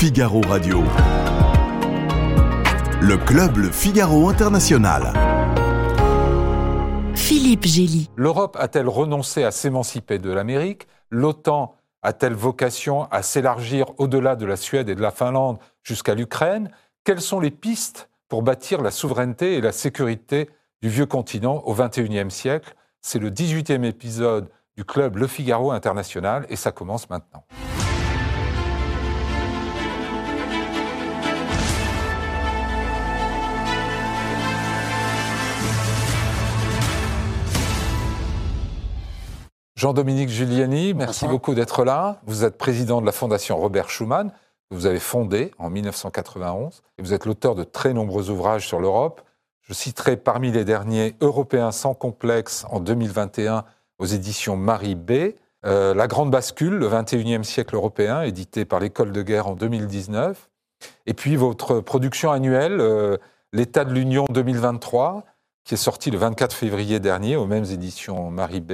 Figaro Radio. Le club Le Figaro International. Philippe Gély. L'Europe a-t-elle renoncé à s'émanciper de l'Amérique? L'OTAN a-t-elle vocation à s'élargir au-delà de la Suède et de la Finlande jusqu'à l'Ukraine? Quelles sont les pistes pour bâtir la souveraineté et la sécurité du vieux continent au XXIe siècle? C'est le 18e épisode du club Le Figaro International et ça commence maintenant. Jean-Dominique Giuliani, merci beaucoup d'être là. Vous êtes président de la Fondation Robert Schuman, que vous avez fondée en 1991. Et vous êtes l'auteur de très nombreux ouvrages sur l'Europe. Je citerai parmi les derniers Européens sans complexe en 2021 aux éditions Marie B. Euh, la Grande Bascule, le 21e siècle européen, édité par l'École de guerre en 2019. Et puis votre production annuelle, euh, L'État de l'Union 2023, qui est sorti le 24 février dernier aux mêmes éditions Marie B.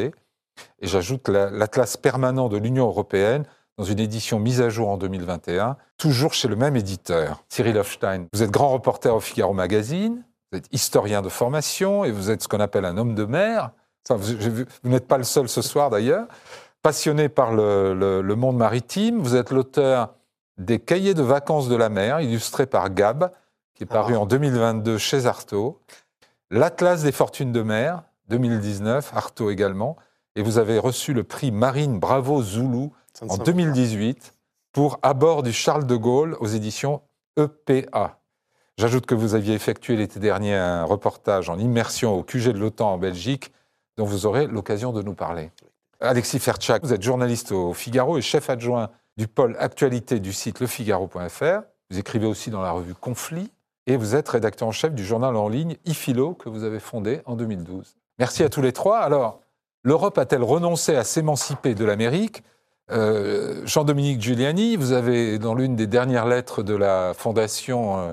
Et j'ajoute l'Atlas permanent de l'Union européenne dans une édition mise à jour en 2021, toujours chez le même éditeur, Cyril Hofstein. Vous êtes grand reporter au Figaro Magazine, vous êtes historien de formation et vous êtes ce qu'on appelle un homme de mer. vous, n'êtes pas le seul ce soir d'ailleurs. Passionné par le, monde maritime, vous êtes l'auteur des Cahiers de vacances de la mer, illustrés par Gab, qui est paru ah. en 2022 chez Artaud. L'Atlas des fortunes de mer, 2019, Artaud également et vous avez reçu le prix Marine Bravo Zulu en 2018 pour À bord du Charles de Gaulle aux éditions EPA. J'ajoute que vous aviez effectué l'été dernier un reportage en immersion au QG de l'OTAN en Belgique, dont vous aurez l'occasion de nous parler. Alexis Ferchak, vous êtes journaliste au Figaro et chef adjoint du pôle actualité du site lefigaro.fr. Vous écrivez aussi dans la revue Conflit et vous êtes rédacteur en chef du journal en ligne iFilo que vous avez fondé en 2012. Merci à tous les trois. Alors, L'Europe a-t-elle renoncé à s'émanciper de l'Amérique? Euh, Jean-Dominique Giuliani, vous avez, dans l'une des dernières lettres de la Fondation euh,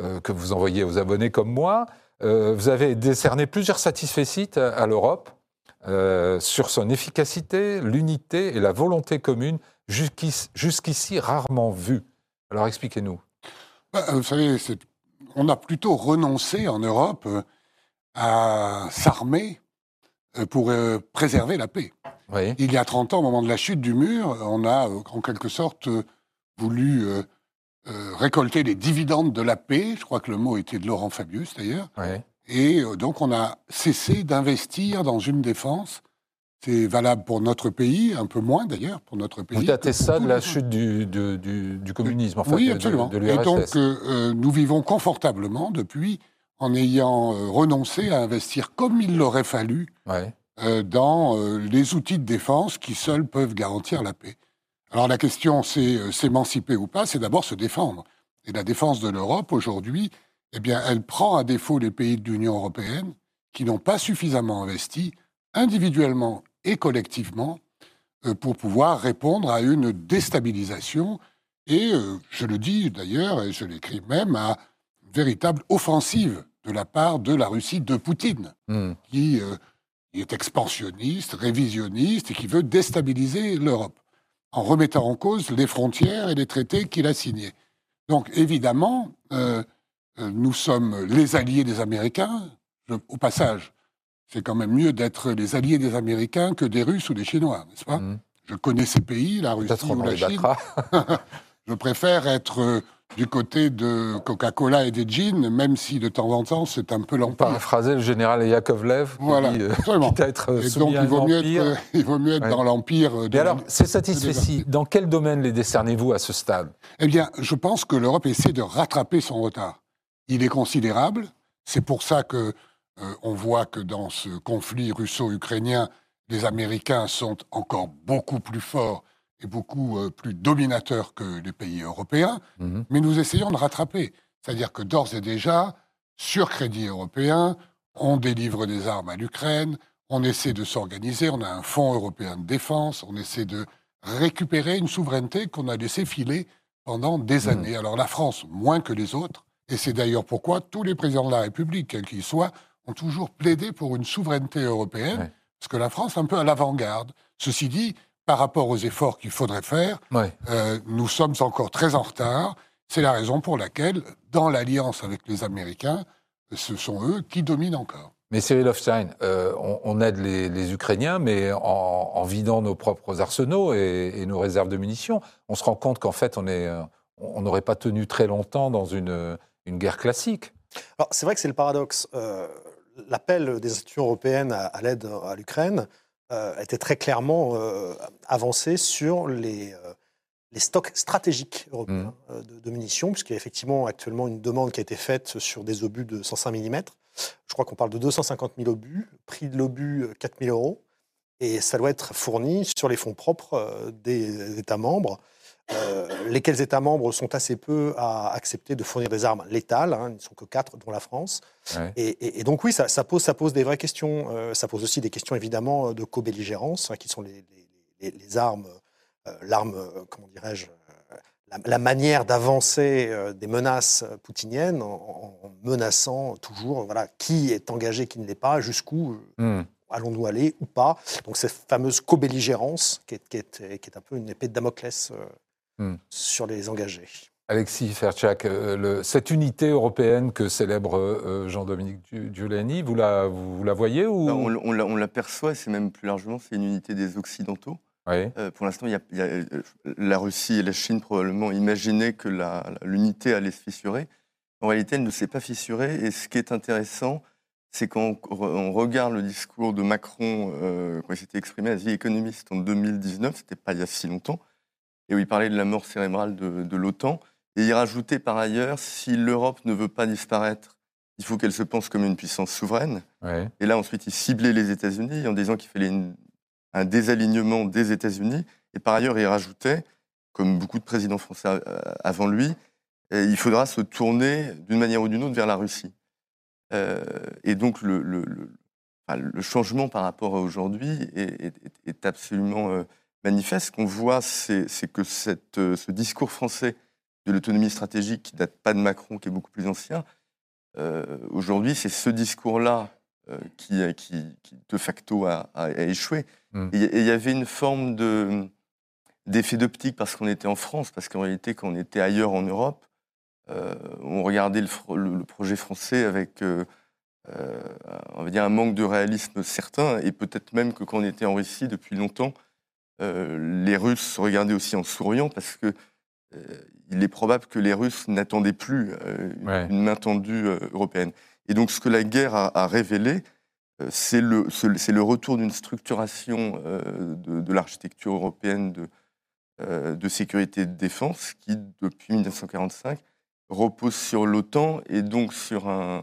euh, que vous envoyez aux abonnés comme moi, vous avez décerné plusieurs satisfaits à, l'Europe sur son efficacité, l'unité et la volonté commune, jusqu'ici rarement vue. Alors expliquez-nous. Bah, vous savez, on a plutôt renoncé en Europe à s'armer pour euh, préserver la paix. Il y a 30 ans, au moment de la chute du mur, on a euh, en quelque sorte voulu récolter les dividendes de la paix. Je crois que le mot était de Laurent Fabius d'ailleurs. Et donc on a cessé d'investir dans une défense. C'est valable pour notre pays, un peu moins d'ailleurs pour notre pays. Vous datez ça de la chute du, du, communisme, en fait, Oui, absolument. et donc nous vivons confortablement depuis en ayant euh, renoncé à investir comme il l'aurait fallu euh, dans euh, les outils de défense qui seuls peuvent garantir la paix. Alors la question, c'est s'émanciper ou pas, c'est d'abord se défendre. Et la défense de l'Europe, aujourd'hui, eh bien, elle prend à défaut les pays de l'Union européenne qui n'ont pas suffisamment investi, individuellement et collectivement, pour pouvoir répondre à une déstabilisation et, je le dis d'ailleurs, et je l'écris même, à une véritable offensive de la part de la Russie de Poutine, hmm. qui, euh, est expansionniste, révisionniste et qui veut déstabiliser l'Europe en remettant en cause les frontières et les traités qu'il a signés. Donc évidemment, euh, euh, nous sommes les alliés des Américains. au passage, c'est quand même mieux d'être les alliés des Américains que des Russes ou des Chinois, n'est-ce pas? Hmm. Je connais ces pays, la Russie ou la Chine. Je préfère être du côté de Coca-Cola et des jeans, même si de temps en temps c'est un peu l'empire. Paraphraser le général Yakovlev, voilà, qui, euh, quitte à être et donc il vaut, mieux être, il vaut mieux être dans l'empire. Mais alors, ces satisfaits dans quel domaine les décernez-vous à ce stade? Eh bien, je pense que l'Europe essaie de rattraper son retard. Il est considérable. C'est pour ça que euh, on voit que dans ce conflit russo-ukrainien, les Américains sont encore beaucoup plus forts beaucoup euh, plus dominateur que les pays européens, mhm. mais nous essayons de rattraper. C'est-à-dire que d'ores et déjà, sur crédit européen, on délivre des armes à l'Ukraine, on essaie de s'organiser, on a un fonds européen de défense, on essaie de récupérer une souveraineté qu'on a laissé filer pendant des mhm. années. Alors la France, moins que les autres, et c'est d'ailleurs pourquoi tous les présidents de la République, quels qu'ils soient, ont toujours plaidé pour une souveraineté européenne, parce que la France est un peu à l'avant-garde. Ceci dit, par rapport aux efforts qu'il faudrait faire, euh, nous sommes encore très en retard. C'est la raison pour laquelle, dans l'alliance avec les Américains, ce sont eux qui dominent encore. Mais Cyril Hofstein, euh, on, aide les, Ukrainiens, mais en, vidant nos propres arsenaux et, nos réserves de munitions. On se rend compte qu'en fait, on euh, n'aurait pas tenu très longtemps dans une, guerre classique. Alors, c'est vrai que c'est le paradoxe. L'appel des institutions européennes à l'aide à l'Ukraine euh, était très clairement euh, avancé sur les, euh, les stocks stratégiques européens mmh. de, munitions, puisqu'il y a effectivement actuellement une demande qui a été faite sur des obus de 105 mm. Je crois qu'on parle de 250 000 obus, prix de l'obus 4 000 euros, et ça doit être fourni sur les fonds propres des États membres. Euh, lesquels États membres sont assez peu à accepter de fournir des armes létales, hein, ils ne sont que quatre, dont la France. Et, donc oui, ça, pose, ça pose des vraies questions. Euh, ça pose aussi des questions évidemment de co-belligérance, hein, qui sont les, les, armes, euh, l'arme, comment dirais-je, la, manière d'avancer des menaces poutiniennes en, menaçant toujours voilà, qui est engagé, qui ne l'est pas, jusqu'où. Hmm. allons-nous aller ou pas Donc cette fameuse co-belligérance qui est, qui, est, qui est, un peu une épée de Damoclès Hmm. sur les engagés. Alexis Ferchak, euh, cette unité européenne que célèbre euh, Jean-Dominique Giuliani, vous la, vous, la voyez ou... On, on l'aperçoit, c'est même plus largement, c'est une unité des Occidentaux. Euh, pour l'instant, il y, a, la Russie et la Chine probablement imaginaient que l'unité allait se fissurer. En réalité, elle ne s'est pas fissurée. Et ce qui est intéressant, c'est quand on, regarde le discours de Macron, quand il s'était exprimé à The Economist en 2019, c'était pas il y a si longtemps, et où il parlait de la mort cérébrale de, l'OTAN. Et il rajoutait par ailleurs, si l'Europe ne veut pas disparaître, il faut qu'elle se pense comme une puissance souveraine. Et là, ensuite, il ciblait les États-Unis en disant qu'il fallait un désalignement des États-Unis. Et par ailleurs, il rajoutait, comme beaucoup de présidents français euh, avant lui, euh, il faudra se tourner d'une manière ou d'une autre vers la Russie. Euh, et donc, le, le, le, changement par rapport à aujourd'hui est, est, absolument manifeste. Ce qu'on voit, c'est que cette, euh, ce discours français de l'autonomie stratégique, qui date pas de Macron, qui est beaucoup plus ancien, euh, aujourd'hui, c'est ce discours-là euh, qui, qui, de facto, a, échoué. Mmh. Et il y avait une forme d'effet d'optique parce qu'on était en France, parce qu'en réalité, quand on était ailleurs en Europe, on regardait le, projet français avec, on va dire, un manque de réalisme certain, et peut-être même que quand on était en Russie depuis longtemps, euh, les Russes regardaient aussi en souriant parce que euh, il est probable que les Russes n'attendaient plus euh, une main tendue européenne. Et donc, ce que la guerre a, révélé, c'est le, le, retour d'une structuration de, l'architecture européenne de, de, sécurité et de défense qui, depuis 1945, repose sur l'OTAN et donc sur un,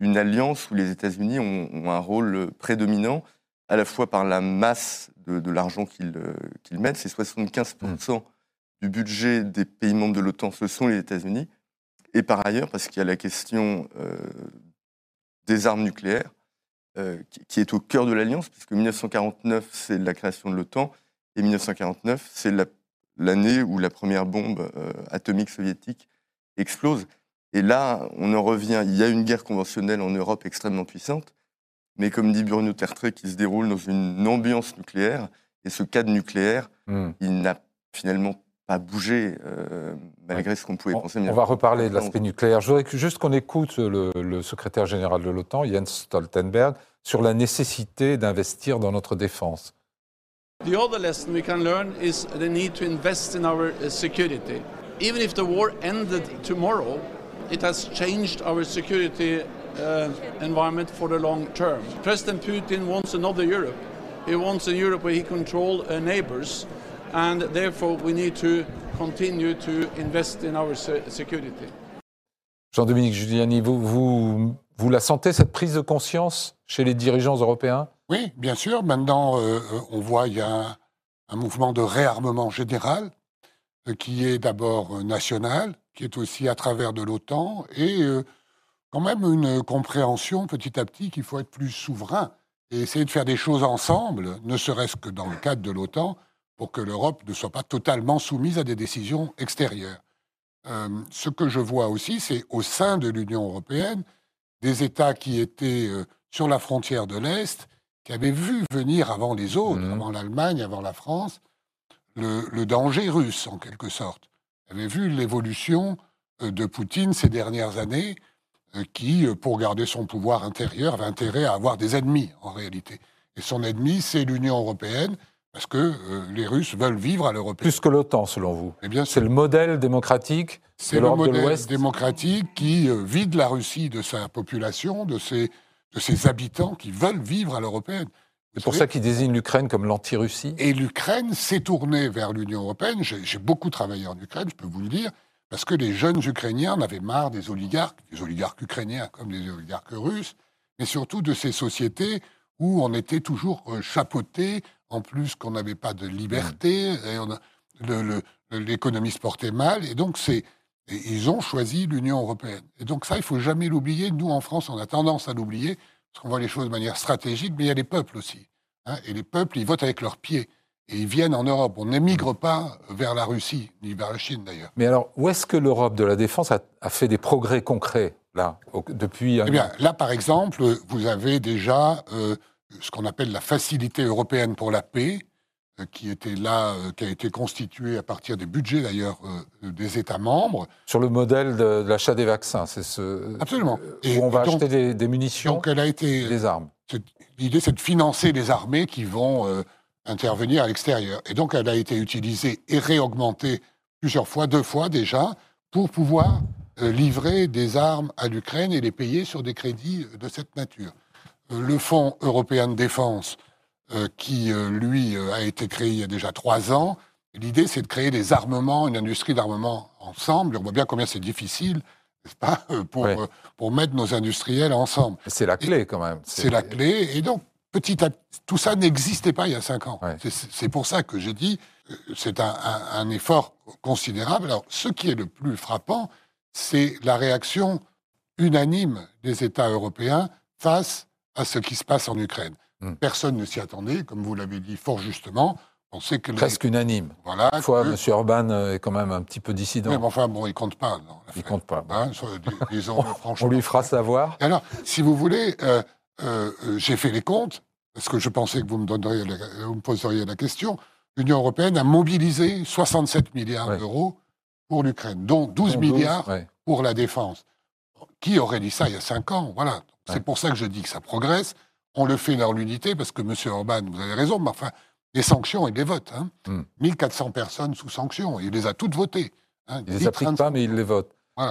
une alliance où les États-Unis ont, ont, un rôle prédominant, à la fois par la masse de, l'argent euh, qu'ils mettent. C'est 75% du budget des pays membres de l'OTAN, ce sont les États-Unis. Et par ailleurs, parce qu'il y a la question euh, des armes nucléaires, euh, qui, est au cœur de l'Alliance, puisque 1949, c'est la création de l'OTAN, et 1949, c'est l'année où la première bombe atomique soviétique explose. Et là, on en revient, il y a une guerre conventionnelle en Europe extrêmement puissante, mais comme dit Bruno Tertré, qui se déroule dans une ambiance nucléaire. Et ce cadre nucléaire, hmm. il n'a finalement pas bougé, euh, malgré ce qu'on pouvait penser. On va reparler de l'aspect nucléaire. Je voudrais juste qu'on écoute le, secrétaire général de l'OTAN, Jens Stoltenberg, sur la nécessité d'investir dans notre défense. The other lesson we can learn is the need to invest in our uh, security. Even if the war ended tomorrow, it has changed our security uh, environment for the long term. President Putin wants another Europe. He wants a Europe where he controls uh, neighbors, and therefore we need to continue to invest in our security. Jean-Dominique Giuliani, vous, vous, vous, la sentez, cette prise de conscience chez les dirigeants européens? Oui, bien sûr. Maintenant, euh, on voit qu'il y a un, un, mouvement de réarmement général euh, qui est d'abord national, qui est aussi à travers de l'OTAN, et euh, quand même une compréhension petit à petit qu'il faut être plus souverain et essayer de faire des choses ensemble, ne serait-ce que dans le cadre de l'OTAN, pour que l'Europe ne soit pas totalement soumise à des décisions extérieures. Euh, ce que je vois aussi, c'est au sein de l'Union européenne, des États qui étaient euh, sur la frontière de l'Est, qui avait vu venir avant les autres, mmh. avant l'Allemagne, avant la France, le, danger russe, en quelque sorte. Il avait vu l'évolution euh, de Poutine ces dernières années, qui, pour garder son pouvoir intérieur, avait intérêt à avoir des ennemis, en réalité. Et son ennemi, c'est l'Union européenne, parce que les Russes veulent vivre à l'européenne. Plus que l'OTAN, selon vous Eh bien, c'est le modèle démocratique C'est le modèle démocratique qui vide la Russie de sa population, de ses, de ses habitants qui veulent vivre à l'européenne. C'est pour ça qu'il désigne l'Ukraine comme l'anti-Russie Et l'Ukraine s'est tournée vers l'Union européenne. J'ai beaucoup travaillé en Ukraine, je peux vous le dire, parce que les jeunes Ukrainiens en avaient marre des oligarques, des oligarques ukrainiens comme des oligarques russes, mais surtout de ces sociétés où on était toujours euh, chapeauté, en plus qu'on n'avait pas de liberté, l'économie se portait mal, et donc c'est ils ont choisi l'Union européenne. Et donc ça, il faut jamais l'oublier. Nous, en France, on a tendance à l'oublier, parce qu'on voit les choses de manière stratégique, mais il y a les peuples aussi. Hein. et les peuples, ils votent avec leurs pieds. Et ils viennent en Europe. On n'émigre pas vers la Russie, ni vers la Chine d'ailleurs. Mais alors, où est-ce que l'Europe de la défense a, fait des progrès concrets, là, depuis... Eh bien, là, par exemple, vous avez déjà euh, ce qu'on appelle la Facilité européenne pour la paix, euh, qui était là, euh, qui a été constitué à partir des budgets d'ailleurs des États membres. Sur le modèle de, l'achat des vaccins, c'est ce. Absolument. Et où on va acheter des, munitions, donc elle a été, des armes. L'idée, c'est de financer les armées qui vont intervenir à l'extérieur. Et donc, elle a été utilisée et réaugmentée plusieurs fois, deux fois déjà, pour pouvoir livrer des armes à l'Ukraine et les payer sur des crédits de cette nature. le Fonds européen de défense euh, qui, euh, lui, euh, a été créé il y a déjà trois ans. L'idée, c'est de créer des armements, une industrie d'armement ensemble. on voit bien combien c'est difficile, n'est-ce pas, pour, pour mettre nos industriels ensemble. C'est la clé, quand même. C'est la clé. Et donc, petit à tout ça n'existait pas il y a cinq ans. C'est pour ça que j'ai dit, c'est un, un, effort considérable. Alors, ce qui est le plus frappant, c'est la réaction unanime des États européens face à ce qui se passe en Ukraine. Hmm. Personne ne s'y attendait, comme vous l'avez dit fort justement. On sait que Presque unanime. Voilà. Fois, M. Orban est quand même un petit peu dissident. Mais enfin, bon, il compte pas. il compte pas. Hein, disons, franchement. On lui fera savoir. alors, si vous voulez, euh, euh, j'ai fait les comptes, parce que je pensais que vous me, donneriez vous me poseriez la question. L'Union européenne a mobilisé 67 milliards d'euros pour l'Ukraine, dont 12 milliards pour la défense. Qui aurait dit ça il y a 5 ans? Voilà. C'est pour ça que je dis que ça progresse on le fait dans l'unité, parce que M. Orban, vous avez raison, mais enfin, les sanctions, il les vote. Hein. 1400 hmm. personnes sous sanctions, il les a toutes votées. Hein. Il ne les applique pas, mais il les vote.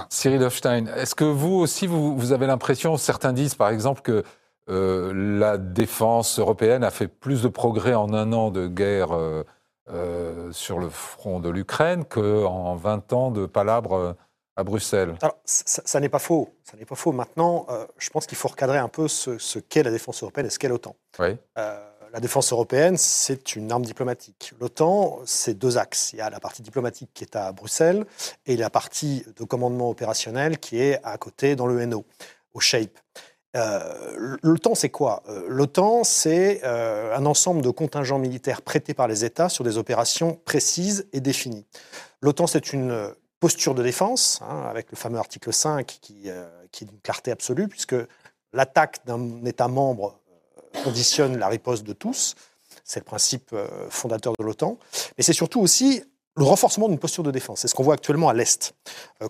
Cyril Hofstein, est-ce que vous aussi, vous, avez l'impression, certains disent par exemple que euh, la défense européenne a fait plus de progrès en un an de guerre euh, euh, sur le front de l'Ukraine qu'en 20 ans de palabres à Bruxelles. Alors, ça, n'est pas faux. Ça n'est pas faux. Maintenant, euh, je pense qu'il faut recadrer un peu ce, qu'est la défense européenne et ce qu'est l'OTAN. Oui. La défense européenne, c'est une arme diplomatique. L'OTAN, c'est deux axes. Il y a la partie diplomatique qui est à Bruxelles et la partie de commandement opérationnel qui est à côté dans le NO, au SHAPE. Euh, L'OTAN, c'est quoi? L'OTAN, c'est un ensemble de contingents militaires prêtés par les États sur des opérations précises et définies. L'OTAN, c'est une posture de défense, hein, avec le fameux article 5 qui, euh, qui est d'une clarté absolue, puisque l'attaque d'un État membre euh, conditionne la riposte de tous. C'est le principe euh, fondateur de l'OTAN. Mais c'est surtout aussi le renforcement d'une posture de défense. C'est ce qu'on voit actuellement à l'Est.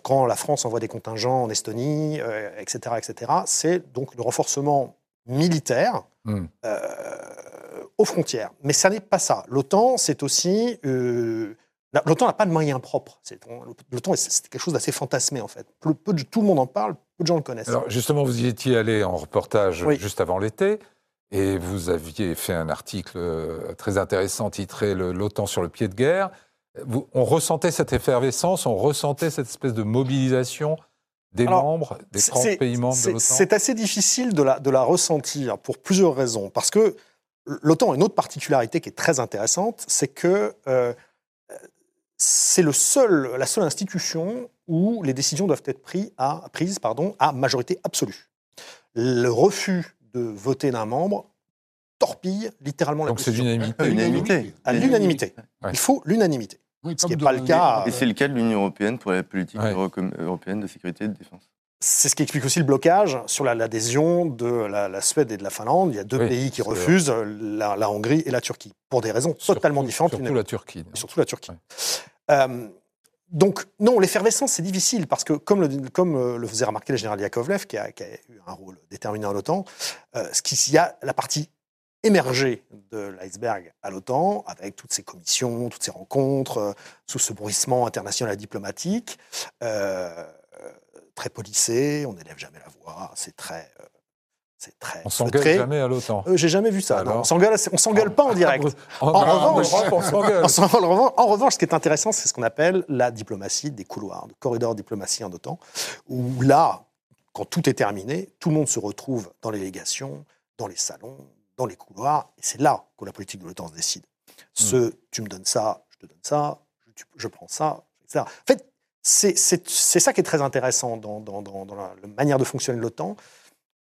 Quand la France envoie des contingents en Estonie, etc., etc., c'est donc le renforcement militaire hmm. aux frontières. Mais ça n'est pas ça. L'OTAN, c'est aussi L'OTAN n'a pas de moyens propres. L'OTAN, c'est quelque chose d'assez fantasmé, en fait. Peu, tout le monde en parle, peu de gens le connaissent. Alors, justement, vous y étiez allé en reportage juste avant l'été, et vous aviez fait un article euh, très intéressant titré L'OTAN sur le pied de guerre. On ressentait cette effervescence, on ressentait cette espèce de mobilisation des membres, des 30 pays membres de l'OTAN C'est assez difficile de la, de la ressentir pour plusieurs raisons. Parce que l'OTAN a une autre particularité qui est très intéressante, c'est que euh, c'est le seul, la seule institution où les décisions doivent être prises à, prises, pardon, à majorité absolue. Le refus de voter d'un membre torpille littéralement la Donc c'est l'unanimité. À l'unanimité. Il faut l'unanimité. Ce qui n'est pas le cas. Et c'est le cas de l'Union européenne pour la politique européenne de sécurité et de défense. c'est ce qui explique aussi le blocage sur l'adhésion de la, Suède et de la Finlande. Il y a deux pays qui refusent, la, Hongrie et la Turquie, pour des raisons totalement différentes. Surtout la Turquie. surtout la Turquie. Euh, donc, non, l'effervescence, c'est difficile, parce que, comme le, comme euh, le faisait remarquer le général Yakovlev, qui a, eu un rôle déterminant à l'OTAN, euh, il y a la partie émergée de l'iceberg à l'OTAN, avec toutes ces commissions, toutes ces rencontres, sous ce bruissement international et diplomatique très policé, on n'élève jamais la voix, c'est très. Euh, c'est très on s'engueule jamais à l'OTAN. Euh, J'ai jamais vu ça. on s'engueule, on s'engueule pas en direct. En, revanche, en, revanche, ce qui est intéressant, c'est ce qu'on appelle la diplomatie des couloirs, le corridor diplomatie en OTAN, où là, quand tout est terminé, tout le monde se retrouve dans les légations, dans les salons, dans les couloirs, et c'est là que la politique de l'OTAN se décide. Ce, hmm. tu me donnes ça, je te donne ça, je, je prends ça, etc. En fait, c'est ça qui est très intéressant dans, la, manière de fonctionner de l'OTAN.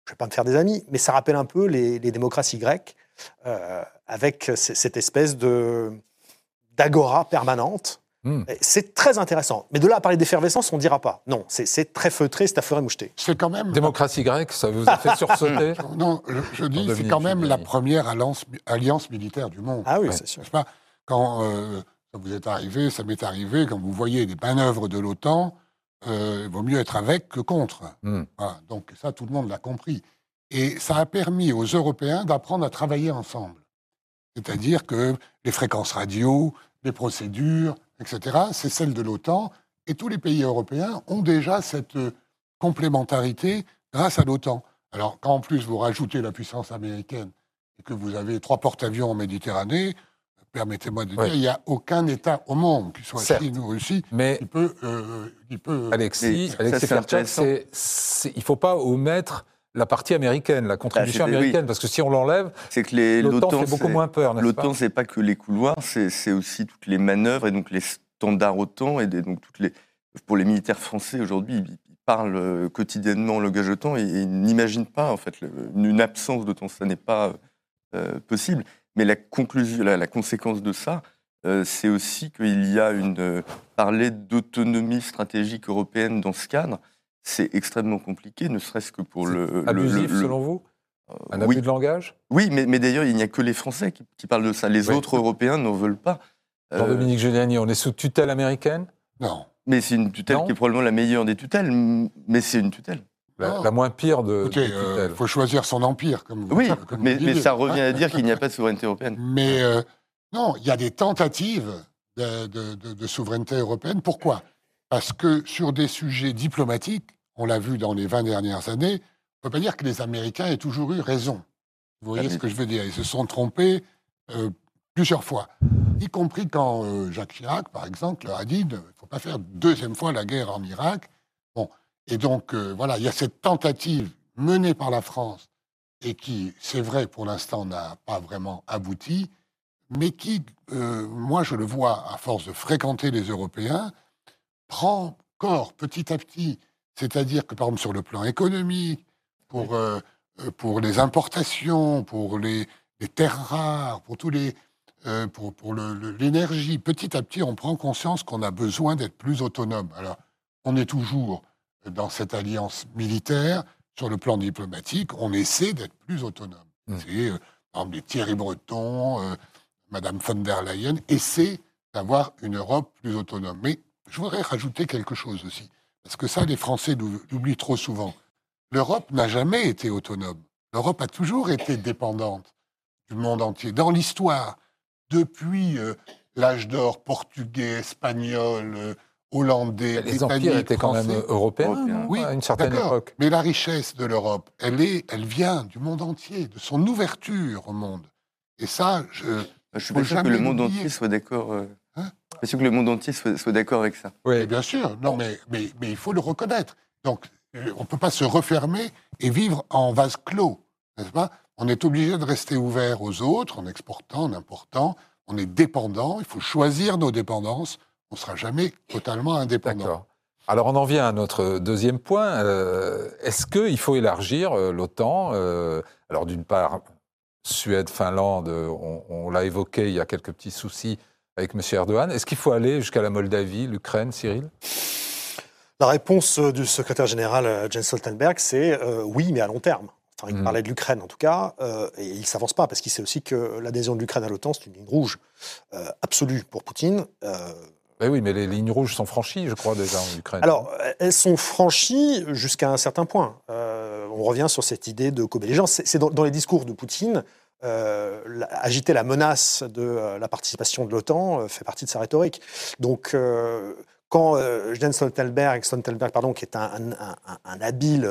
Je ne vais pas me faire des amis, mais ça rappelle un peu les, démocraties grecques, euh, avec cette espèce d'agora permanente. Hmm. C'est très intéressant. Mais de là à parler d'effervescence, on ne dira pas. Non, c'est très feutré, c'est à feu et moucheté. C'est quand même. Démocratie grecque, ça vous a fait sursauter? Non, je, dis, c'est quand même la première alliance, militaire du monde. Ah oui, c'est sûr. Pas? Quand euh, ça vous est arrivé, ça m'est arrivé, quand vous voyez des manœuvres de l'OTAN, euh, il vaut mieux être avec que contre. Hmm. donc ça, tout le monde l'a compris. Et ça a permis aux Européens d'apprendre à travailler ensemble. C'est-à-dire que les fréquences radio, les procédures, etc., c'est celle de l'OTAN. Et tous les pays européens ont déjà cette euh, complémentarité grâce à l'OTAN. Alors, quand en plus vous rajoutez la puissance américaine et que vous avez trois porte-avions en Méditerranée, permettez-moi de dire, il n'y a aucun État au monde, qu'il soit Chine ou Russie, mais qui peut... Euh, peut Alexis, Alexis il ne faut pas omettre la partie américaine, la contribution ah, américaine, parce que si on l'enlève, c'est que l'OTAN fait beaucoup moins peur. L'OTAN, c'est pas que les couloirs, c'est aussi toutes les manœuvres et donc les standards OTAN et donc toutes les pour les militaires français aujourd'hui, ils parlent euh, quotidiennement le gage OTAN et, ils n'imaginent pas en fait une absence d'OTAN, ça n'est pas euh, possible. Mais la conclusion, la, conséquence de ça, euh, c'est aussi qu'il y a une euh, parler d'autonomie stratégique européenne dans ce cadre. C'est extrêmement compliqué, ne serait-ce que pour le, abusif, selon vous? Euh, Un abus de langage? Oui, mais, mais d'ailleurs, il n'y a que les Français qui, parlent de ça. Les autres Européens n'en veulent pas. Jean-Dominique Giuliani, on est sous tutelle américaine? Non. Mais c'est une tutelle qui est probablement la meilleure des tutelles, mais c'est une tutelle. La, la, moins pire de. Écoutez, il faut choisir son empire, comme Oui, mais, ça revient à dire qu'il n'y a pas de souveraineté européenne. Mais non, il y a des tentatives de, souveraineté européenne. Pourquoi? Parce que sur des sujets diplomatiques, on l'a vu dans les 20 dernières années, on ne peut pas dire que les Américains aient toujours eu raison. Vous voyez ce que je veux dire Ils se sont trompés euh, plusieurs fois, y compris quand euh, Jacques Chirac, par exemple, a dit il ne faut pas faire deuxième fois la guerre en Irak. Bon, et donc euh, voilà, il y a cette tentative menée par la France et qui, c'est vrai, pour l'instant n'a pas vraiment abouti, mais qui, moi je le vois, à force de fréquenter les Européens, prend corps petit à petit. C'est-à-dire que, par exemple, sur le plan économique, pour, euh, euh, pour les importations, pour les, terres rares, pour tous les, pour, pour l'énergie, petit à petit, on prend conscience qu'on a besoin d'être plus autonome. Alors, on est toujours dans cette alliance militaire. Sur le plan diplomatique, on essaie d'être plus autonome. Mmh. C'est, par exemple, les Thierry Breton, Madame von der Leyen essaie d'avoir une Europe plus autonome. Mais je voudrais rajouter quelque chose aussi, parce que ça, les Français l'oublient trop souvent. L'Europe n'a jamais été autonome. L'Europe a toujours été dépendante du monde entier. Dans l'histoire, depuis euh, l'âge d'or portugais, espagnol, euh, hollandais, les empires étaient quand même européens, oui, à une certaine époque. Mais la richesse de l'Europe, elle est, elle vient du monde entier, de son ouverture au monde. Et ça, je, je suis pas sûr que le monde entier soit d'accord. Euh, hein pas sûr que le monde entier soit, d'accord avec ça. Oui, bien sûr. Non, mais, mais, mais, il faut le reconnaître. Donc, euh, on ne peut pas se refermer et vivre en vase clos, n'est-ce pas? On est obligé de rester ouvert aux autres, en exportant, en important. On est dépendant. Il faut choisir nos dépendances. On ne sera jamais totalement indépendant. D'accord. Alors on en vient à notre deuxième point. Euh, est-ce qu'il faut élargir l'OTAN? Alors d'une part, Suède, Finlande, on, l'a évoqué, il y a quelques petits soucis avec M. Erdogan. Est-ce qu'il faut aller jusqu'à la Moldavie, l'Ukraine, Cyril? La réponse du secrétaire général Jens Stoltenberg, c'est oui, mais à long terme. Enfin, il mm. parlait de l'Ukraine en tout cas, et il ne s'avance pas parce qu'il sait aussi que l'adhésion de l'Ukraine à l'OTAN, c'est une ligne rouge absolue pour Poutine. Ben oui, mais les lignes rouges sont franchies, je crois, déjà en Ukraine. Alors, elles sont franchies jusqu'à un certain point. Euh, on revient sur cette idée de co-belligérance. C'est dans, les discours de Poutine, euh, agiter la menace de euh, la participation de l'OTAN fait partie de sa rhétorique. Donc, quand Jens Stoltenberg, Stoltenberg pardon, qui est un, habile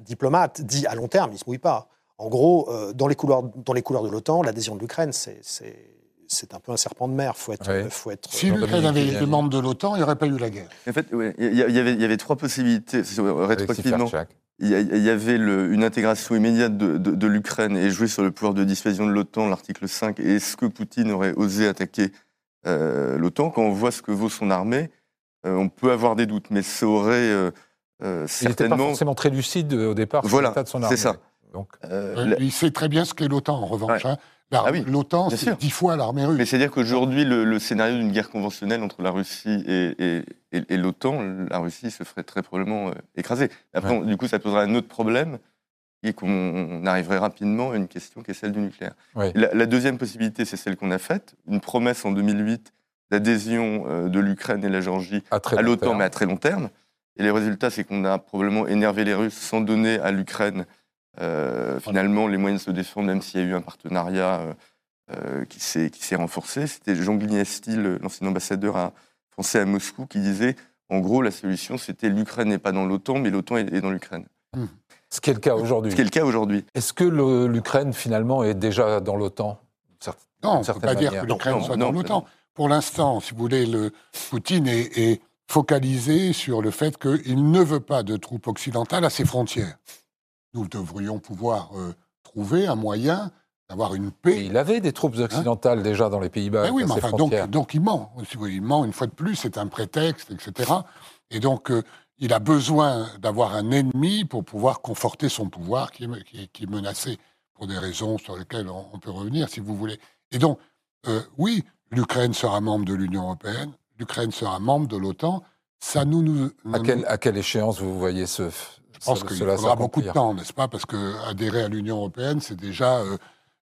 diplomate, dit à long terme, il ne se mouille pas. En gros, dans, les couloirs, dans les couleurs de l'OTAN, l'adhésion de l'Ukraine, c'est c'est un peu un serpent de mer. Faut être, faut être, si l'Ukraine avait été membre de l'OTAN, il n'y aurait pas eu la guerre. En fait, il, y y avait trois possibilités, rétroactivement. Il y avait le, une intégration immédiate de, de, l'Ukraine et jouer sur le pouvoir de dissuasion de l'OTAN, l'article 5. Et est-ce que Poutine aurait osé attaquer euh, l'OTAN? Quand on voit ce que vaut son armée, euh, on peut avoir des doutes, mais ça aurait euh, certainement... Il n'était pas forcément très lucide au départ sur l'état de son armée. c'est ça. Donc, il sait très bien ce qu'est l'OTAN, en revanche. Hein. Bah, ah L'OTAN, c'est dix fois l'armée russe. Mais c'est-à-dire qu'aujourd'hui, le, scénario d'une guerre conventionnelle entre la Russie et, et, l'OTAN, la Russie se ferait très probablement euh, écraser. Après, du coup, ça poserait un autre problème, et qu'on arriverait rapidement à une question qui est celle du nucléaire. La, deuxième possibilité, c'est celle qu'on a faite, une promesse en 2008 d'adhésion euh, de l'Ukraine et de la Géorgie à, à l'OTAN, mais à très long terme. Et les résultats, c'est qu'on a probablement énervé les Russes sans donner à l'Ukraine euh, finalement, les moyens de se défendre, même s'il y a eu un partenariat euh, euh, qui s'est renforcé, c'était Jean Glignastil, l'ancien ambassadeur français à Moscou, qui disait en gros, la solution, c'était l'Ukraine n'est pas dans l'OTAN, mais l'OTAN est, dans l'Ukraine. Hmm. Ce qui est le cas aujourd'hui. Ce qui est le cas aujourd'hui. Est-ce que l'Ukraine, finalement, est déjà dans l'OTAN? Non, on ne peut pas dire que l'Ukraine soit dans l'OTAN. Pour l'instant, si vous voulez, le, Poutine est, est, focalisé sur le fait qu'il ne veut pas de troupes occidentales à ses frontières nous devrions pouvoir euh, trouver un moyen d'avoir une paix. il avait des troupes occidentales déjà dans les Pays-Bas. Eh oui, mais enfin, donc, donc, il ment. Il ment une fois de plus, c'est un prétexte, etc. Et donc, euh, il a besoin d'avoir un ennemi pour pouvoir conforter son pouvoir qui est, qui, est, menacé pour des raisons sur lesquelles on, peut revenir, si vous voulez. Et donc, euh, oui, l'Ukraine sera membre de l'Union européenne, l'Ukraine sera membre de l'OTAN. Ça nous, nous, à, quelle, à quelle échéance vous voyez ce, je pense qu'il faudra beaucoup de temps, n'est-ce pas Parce qu'adhérer à l'Union européenne, c'est déjà euh,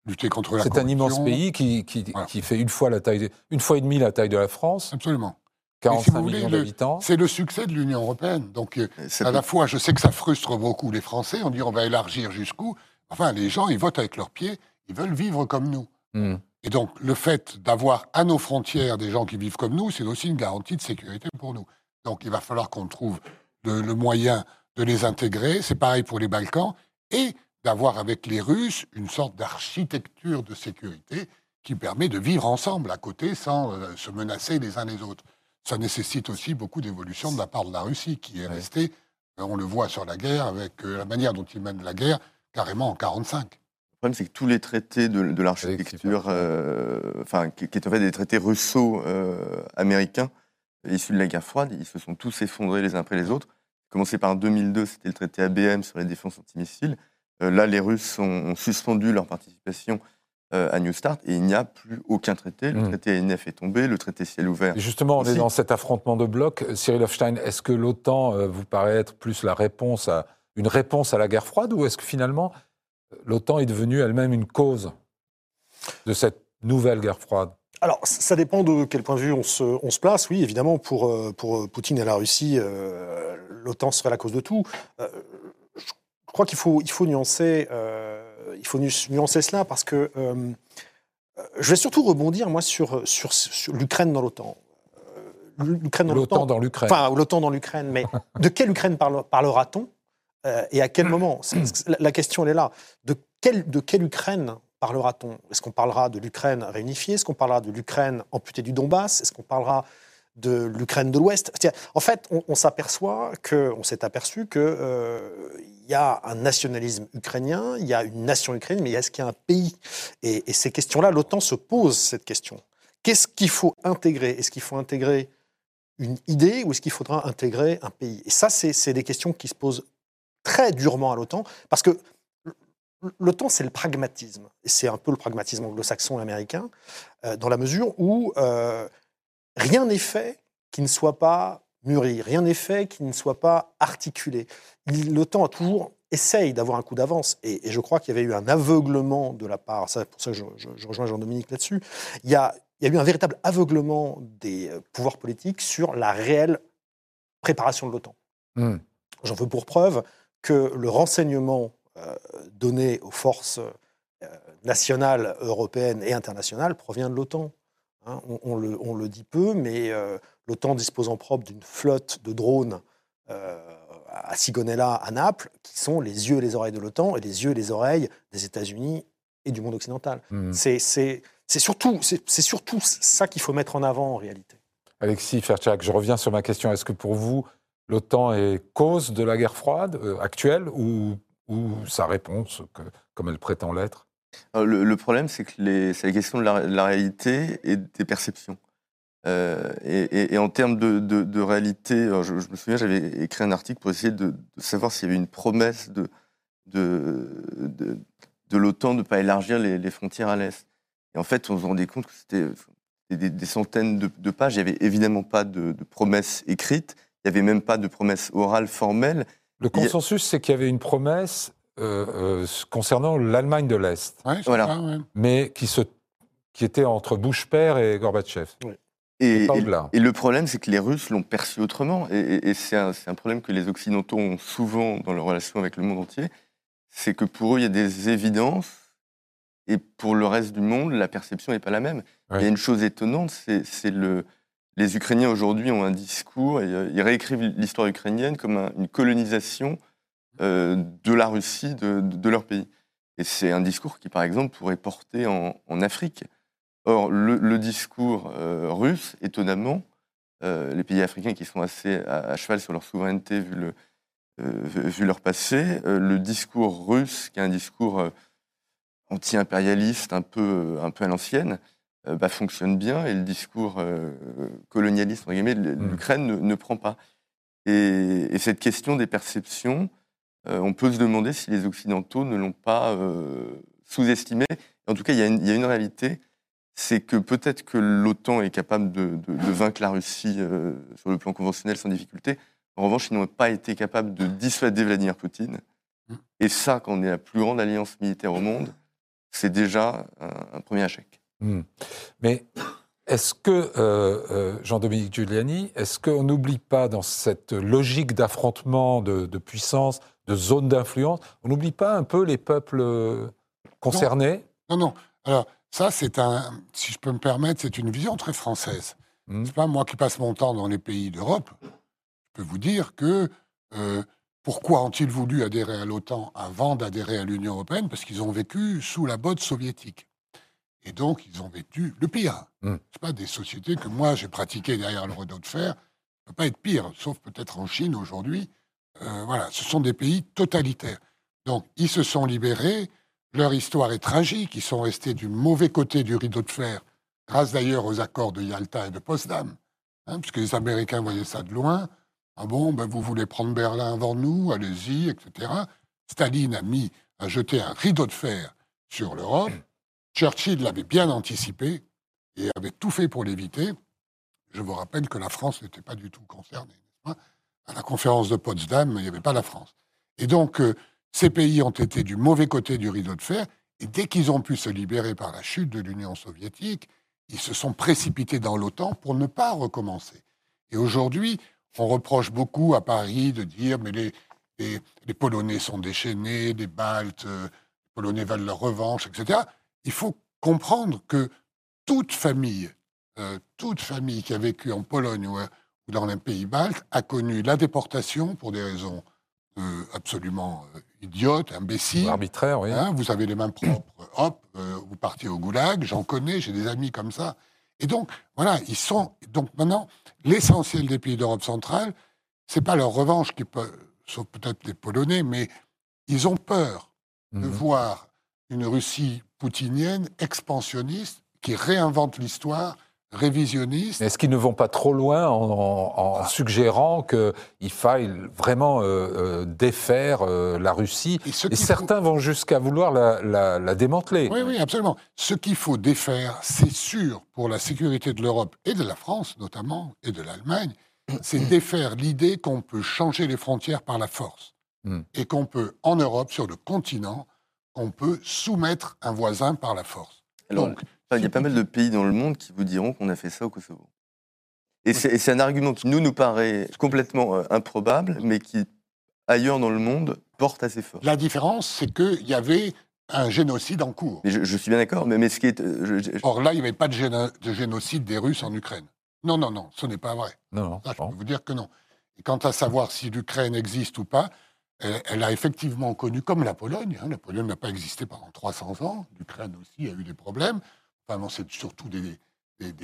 lutter contre la corruption. C'est un immense pays qui, qui, fait une fois, la taille une fois et demie la taille de la France. Absolument. 45 millions d'habitants. C'est le succès de l'Union européenne. Donc, euh, à la fois, je sais que ça frustre beaucoup les Français. On dit on va élargir jusqu'où Enfin, les gens, ils votent avec leurs pieds. Ils veulent vivre comme nous. Hmm. Et donc, le fait d'avoir à nos frontières des gens qui vivent comme nous, c'est aussi une garantie de sécurité pour nous. Donc, il va falloir qu'on trouve le moyen de les intégrer. C'est pareil pour les Balkans. Et d'avoir avec les Russes une sorte d'architecture de sécurité qui permet de vivre ensemble à côté sans euh, se menacer les uns les autres. Ça nécessite aussi beaucoup d'évolution de la part de la Russie qui est restée, euh, on le voit sur la guerre, avec euh, la manière dont ils mènent la guerre, carrément en 1945. Le problème, c'est que tous les traités de, l'architecture, enfin, qui, étaient en fait des traités russo-américains, issus de la guerre froide, ils se sont tous effondrés les uns après les autres commencé par 2002, c'était le traité ABM sur les défenses antimissiles. Euh, là, les Russes ont, suspendu leur participation euh, à New Start et il n'y a plus aucun traité. Le hmm. traité ANF est tombé, le traité ciel ouvert. justement, on est dans cet affrontement de blocs. Cyril Hofstein, est-ce que l'OTAN euh, vous paraît être plus la réponse à une réponse à la guerre froide ou est-ce que finalement l'OTAN est devenue elle-même une cause de cette nouvelle guerre froide? Alors, ça dépend de quel point de vue on se, on se place. Oui, évidemment, pour, pour Poutine et la Russie, l'OTAN serait la cause de tout. Euh, je crois qu'il faut, il faut, nuancer, euh, il faut nuancer cela parce que euh, je vais surtout rebondir, moi, sur, sur, l'Ukraine dans l'OTAN. L'Ukraine dans l'OTAN dans l'Ukraine. Enfin, l'OTAN dans l'Ukraine, mais de quelle Ukraine parlera-t-on? Et à quel moment? La question, elle est là. De quelle, de quelle Ukraine parlera-t-on Est-ce qu'on parlera de l'Ukraine réunifiée Est-ce qu'on parlera de l'Ukraine amputée du Donbass Est-ce qu'on parlera de l'Ukraine de l'Ouest? En fait, on, s'aperçoit que, on s'est aperçu qu'il euh, y a un nationalisme ukrainien, il y a une nation ukrainienne, mais est-ce qu'il y a un pays? Et, ces questions-là, l'OTAN se pose cette question. Qu'est-ce qu'il faut intégrer? Est-ce qu'il faut intégrer une idée ou est-ce qu'il faudra intégrer un pays? Et ça, c'est des questions qui se posent très durement à l'OTAN, parce que l'OTAN, c'est le pragmatisme. C'est un peu le pragmatisme anglo-saxon et américain, euh, dans la mesure où euh, rien n'est fait qui ne soit pas mûri, rien n'est fait qui ne soit pas articulé. L'OTAN a toujours essaye d'avoir un coup d'avance, et, je crois qu'il y avait eu un aveuglement de la part, c'est pour ça que je, rejoins Jean-Dominique là-dessus, il y, a, il y a eu un véritable aveuglement des euh, pouvoirs politiques sur la réelle préparation de l'OTAN. Hmm. J'en veux pour preuve que le renseignement euh, donné aux forces euh, nationales, européennes et internationales provient de l'OTAN. Hein. on, le, dit peu, mais l'OTAN dispose en propre d'une flotte de drones à Sigonella, à Naples, qui sont les yeux et les oreilles de l'OTAN et les yeux et les oreilles des États-Unis et du monde occidental. Hmm. C'est surtout, surtout ça qu'il faut mettre en avant en réalité. Alexis Ferchak, je reviens sur ma question. Est-ce que pour vous, l'OTAN est cause de la guerre froide euh, actuelle ou, ou, sa réponse, comme elle prétend l'être? Le, problème, c'est que c'est la question de la, réalité et des perceptions. Euh, et, en termes de, réalité, je, me souviens, j'avais écrit un article pour essayer de, savoir s'il y avait une promesse de, de, l'OTAN de ne pas élargir les, frontières à l'Est. Et en fait, on se rendait compte que c'était des, centaines de, pages. Il n'y avait évidemment pas de, promesse écrite. Il n'y avait même pas de promesse orale formelle. Le consensus, c'est qu'il y avait une promesse euh, euh, concernant l'Allemagne de l'Est. voilà. Mais qui, se, qui était entre Bush père et Gorbatchev. Et, le problème, c'est que les Russes l'ont perçu autrement. Et, c'est un, problème que les Occidentaux ont souvent dans leur relation avec le monde entier. C'est que pour eux, il y a des évidences. Et pour le reste du monde, la perception n'est pas la même. Il y a une chose étonnante, c'est le. Les Ukrainiens aujourd'hui ont un discours, et, euh, ils réécrivent l'histoire ukrainienne comme une colonisation euh, de la Russie, de, leur pays. Et c'est un discours qui, par exemple, pourrait porter en Afrique. Or, le, discours euh, russe, étonnamment, les pays africains qui sont assez à, cheval sur leur souveraineté vu, le, vu leur passé, le discours russe, qui est un discours anti-impérialiste un peu à l'ancienne, bah, fonctionne bien et le discours colonialiste, entre guillemets, de mmh. l'Ukraine ne, prend pas. Et, cette question des perceptions, on peut se demander si les Occidentaux ne l'ont pas sous-estimé. En tout cas, il y, y, a une réalité, c'est que peut-être que l'OTAN est capable de, vaincre la Russie euh, sur le plan conventionnel sans difficulté. En revanche, ils n'ont pas été capables de dissuader Vladimir Poutine. Mm. Et ça, quand on est la plus grande alliance militaire au monde, c'est déjà un, premier échec. Mm. Mais est-ce que, euh, euh, Jean-Dominique Giuliani, est-ce qu'on n'oublie pas dans cette logique d'affrontement de, puissance, de zone d'influence, on n'oublie pas un peu les peuples concernés? Non, non. Alors, ça, c'est un, si je peux me permettre, c'est une vision très française. Mmh. C'est pas moi qui passe mon temps dans les pays d'Europe. Je peux vous dire que euh, pourquoi ont-ils voulu adhérer à l'OTAN avant d'adhérer à l'Union européenne? Parce qu'ils ont vécu sous la botte soviétique. Et donc, ils ont vécu le pire. Mmh. C'est pas des sociétés que moi j'ai pratiquées derrière le rideau de fer. Ça peut pas être pire, sauf peut-être en Chine aujourd'hui. Euh, voilà, ce sont des pays totalitaires. Donc, ils se sont libérés leur histoire est tragique. Ils sont restés du mauvais côté du rideau de fer, grâce d'ailleurs aux accords de Yalta et de Potsdam, hein, puisque les Américains voyaient ça de loin. Ah bon, ben vous voulez prendre Berlin avant nous, allez-y, etc. Staline a mis, a jeté un rideau de fer sur l'Europe. Churchill l'avait bien anticipé et avait tout fait pour l'éviter. Je vous rappelle que la France n'était pas du tout concernée. À la conférence de Potsdam, il n'y avait pas la France. Et donc, euh, ces pays ont été du mauvais côté du rideau de fer, et dès qu'ils ont pu se libérer par la chute de l'Union soviétique, ils se sont précipités dans l'OTAN pour ne pas recommencer. Et aujourd'hui, on reproche beaucoup à Paris de dire mais les, Polonais sont déchaînés, les Baltes, euh, les Polonais veulent leur revanche, etc. Il faut comprendre que toute famille, euh, toute famille qui a vécu en Pologne ou, ou dans les pays baltes a connu la déportation pour des raisons euh, absolument euh, idiote, imbécile. Arbitraire, oui. Hein, vous avez les mains propres, hop, euh, vous partiez au goulag, j'en connais, j'ai des amis comme ça. Et donc, voilà, ils sont. Donc maintenant, l'essentiel des pays d'Europe centrale, c'est pas leur revanche qui peut, sauf peut-être les Polonais, mais ils ont peur de mhm. voir une Russie poutinienne expansionniste qui réinvente l'histoire révisionnistes. Est-ce qu'ils ne vont pas trop loin en, suggérant qu'il faille vraiment euh, euh, défaire euh, la Russie? Et, certains vont jusqu'à vouloir la, démanteler. Oui, oui, absolument. Ce qu'il faut défaire, c'est sûr, pour la sécurité de l'Europe et de la France notamment, et de l'Allemagne, c'est défaire l'idée qu'on peut changer les frontières par la force. Hmm. Et qu'on peut, en Europe, sur le continent, on peut soumettre un voisin par la force. Donc, il y a pas mal de pays dans le monde qui vous diront qu'on a fait ça au Kosovo. Et c'est un argument qui nous, nous paraît complètement euh, improbable, mais qui, ailleurs dans le monde, porte assez fort. La différence, c'est qu'il y avait un génocide en cours. Mais je, suis bien d'accord, mais, mais, ce qui est... Euh, Or là, il n'y avait pas de, génocide des Russes en Ukraine. Non, non, non, ce n'est pas vrai. Non, je peux vous dire que non. Et quant à savoir si l'Ukraine existe ou pas, elle, a effectivement connu, comme la Pologne, hein, la Pologne n'a pas existé pendant 300 ans, l'Ukraine aussi a eu des problèmes. Enfin, c'est surtout des,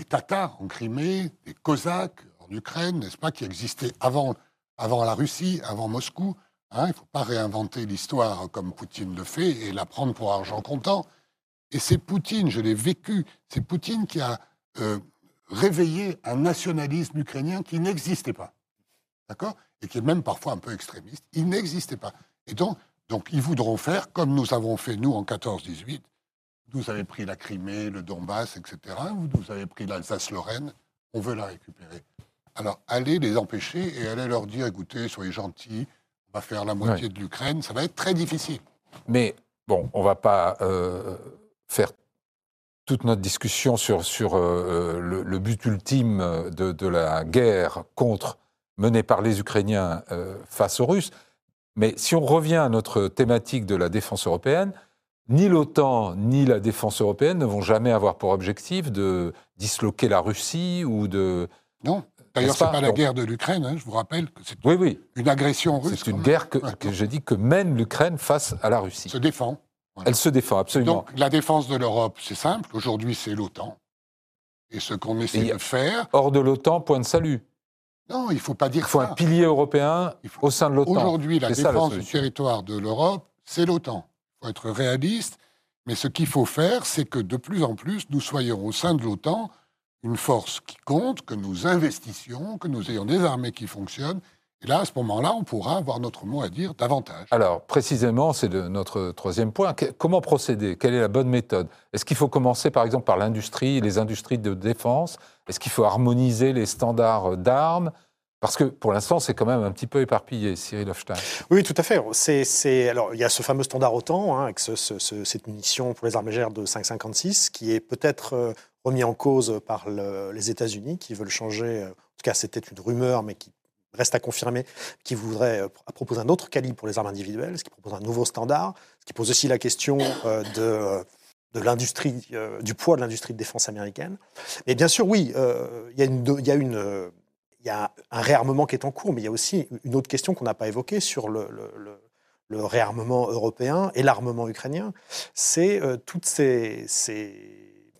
Tatars en Crimée, des Cosaques en Ukraine, n'est-ce pas, qui existaient avant, avant la Russie, avant Moscou. Hein. il ne faut pas réinventer l'histoire comme Poutine le fait et la prendre pour argent comptant. Et c'est Poutine, je l'ai vécu, c'est Poutine qui a euh, réveillé un nationalisme ukrainien qui n'existait pas. D'accord? Et qui est même parfois un peu extrémiste. Il n'existait pas. Et donc, donc, ils voudront faire comme nous avons fait, nous, en 14-18, vous avez pris la Crimée, le Donbass, etc. Vous avez pris l'Alsace-Lorraine. On veut la récupérer. Alors, allez les empêcher et allez leur dire écoutez, soyez gentils, on va faire la moitié de l'Ukraine. Ça va être très difficile. Mais bon, on ne va pas euh, faire toute notre discussion sur, sur euh, le, but ultime de, de, la guerre contre menée par les Ukrainiens euh, face aux Russes. Mais si on revient à notre thématique de la défense européenne, ni l'OTAN ni la défense européenne ne vont jamais avoir pour objectif de disloquer la Russie ou de. Non. D'ailleurs, ce n'est pas la guerre de l'Ukraine, hein, je vous rappelle que c'est oui, oui. une agression russe. C'est une guerre que, que je dis que mène l'Ukraine face à la Russie. Se défend. Elle se défend, absolument. Donc la défense de l'Europe, c'est simple. Aujourd'hui, c'est l'OTAN. Et ce qu'on essaie de faire. Hors de l'OTAN, point de salut. Non, il ne faut pas dire ça. Il faut un pilier européen au sein de l'OTAN. Aujourd'hui, la défense du territoire de l'Europe, c'est l'OTAN être réaliste, mais ce qu'il faut faire, c'est que de plus en plus, nous soyons au sein de l'OTAN une force qui compte, que nous investissions, que nous ayons des armées qui fonctionnent. Et là, à ce moment-là, on pourra avoir notre mot à dire davantage. Alors, précisément, c'est notre troisième point. Comment procéder? Quelle est la bonne méthode? Est-ce qu'il faut commencer, par exemple, par l'industrie, les industries de défense? Est-ce qu'il faut harmoniser les standards d'armes? Parce que pour l'instant, c'est quand même un petit peu éparpillé, Cyril Hofstein. Oui, tout à fait. C'est, alors, il y a ce fameux standard OTAN, hein, avec cette munition pour les armes légères de 5,56, qui est peut-être euh, remis en cause par les États-Unis, qui veulent changer. Euh, en tout cas, c'était une rumeur, mais qui reste à confirmer, qui voudrait euh, proposer un autre calibre pour les armes individuelles, ce qui propose un nouveau standard, ce qui pose aussi la question de de l'industrie, du poids de l'industrie de défense américaine. Et bien sûr, oui, il y a un réarmement qui est en cours, mais il y a aussi une autre question qu'on n'a pas évoquée sur le, réarmement européen et l'armement ukrainien. C'est euh, tous ces,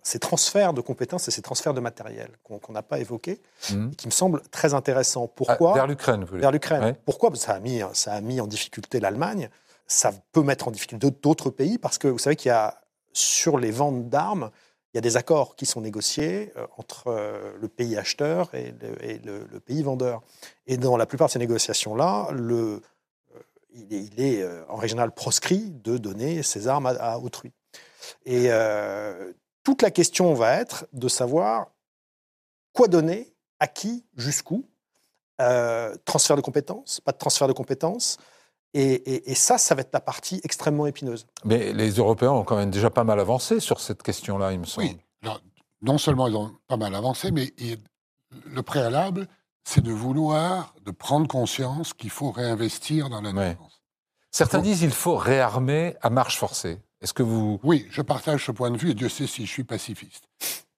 ces, transferts de compétences et ces transferts de matériel qu'on n'a pas évoqués, mmh. qui me semblent très intéressants. Pourquoi ah, Vers l'Ukraine, Vers l'Ukraine. Pourquoi? Ça a, mis, ça a mis en difficulté l'Allemagne. Ça peut mettre en difficulté d'autres pays parce que vous savez qu'il y a sur les ventes d'armes, il y a des accords qui sont négociés euh, entre euh, le pays acheteur et le, pays vendeur. Et dans la plupart de ces négociations-là, le, euh, il, est, en régional proscrit de donner ses armes à, autrui. Et toute la question va être de savoir quoi donner, à qui, jusqu'où. transfert de compétences, pas de transfert de compétences. Et, ça, ça va être la partie extrêmement épineuse. Mais les Européens ont quand même déjà pas mal avancé sur cette question-là, il me semble. Oui, non seulement ils ont pas mal avancé, mais le préalable, c'est de vouloir, de prendre conscience qu'il faut réinvestir dans la défense. Certains disent qu'il faut réarmer à marche forcée. Est-ce que vous... Oui, je partage ce point de vue, et Dieu sait si je suis pacifiste.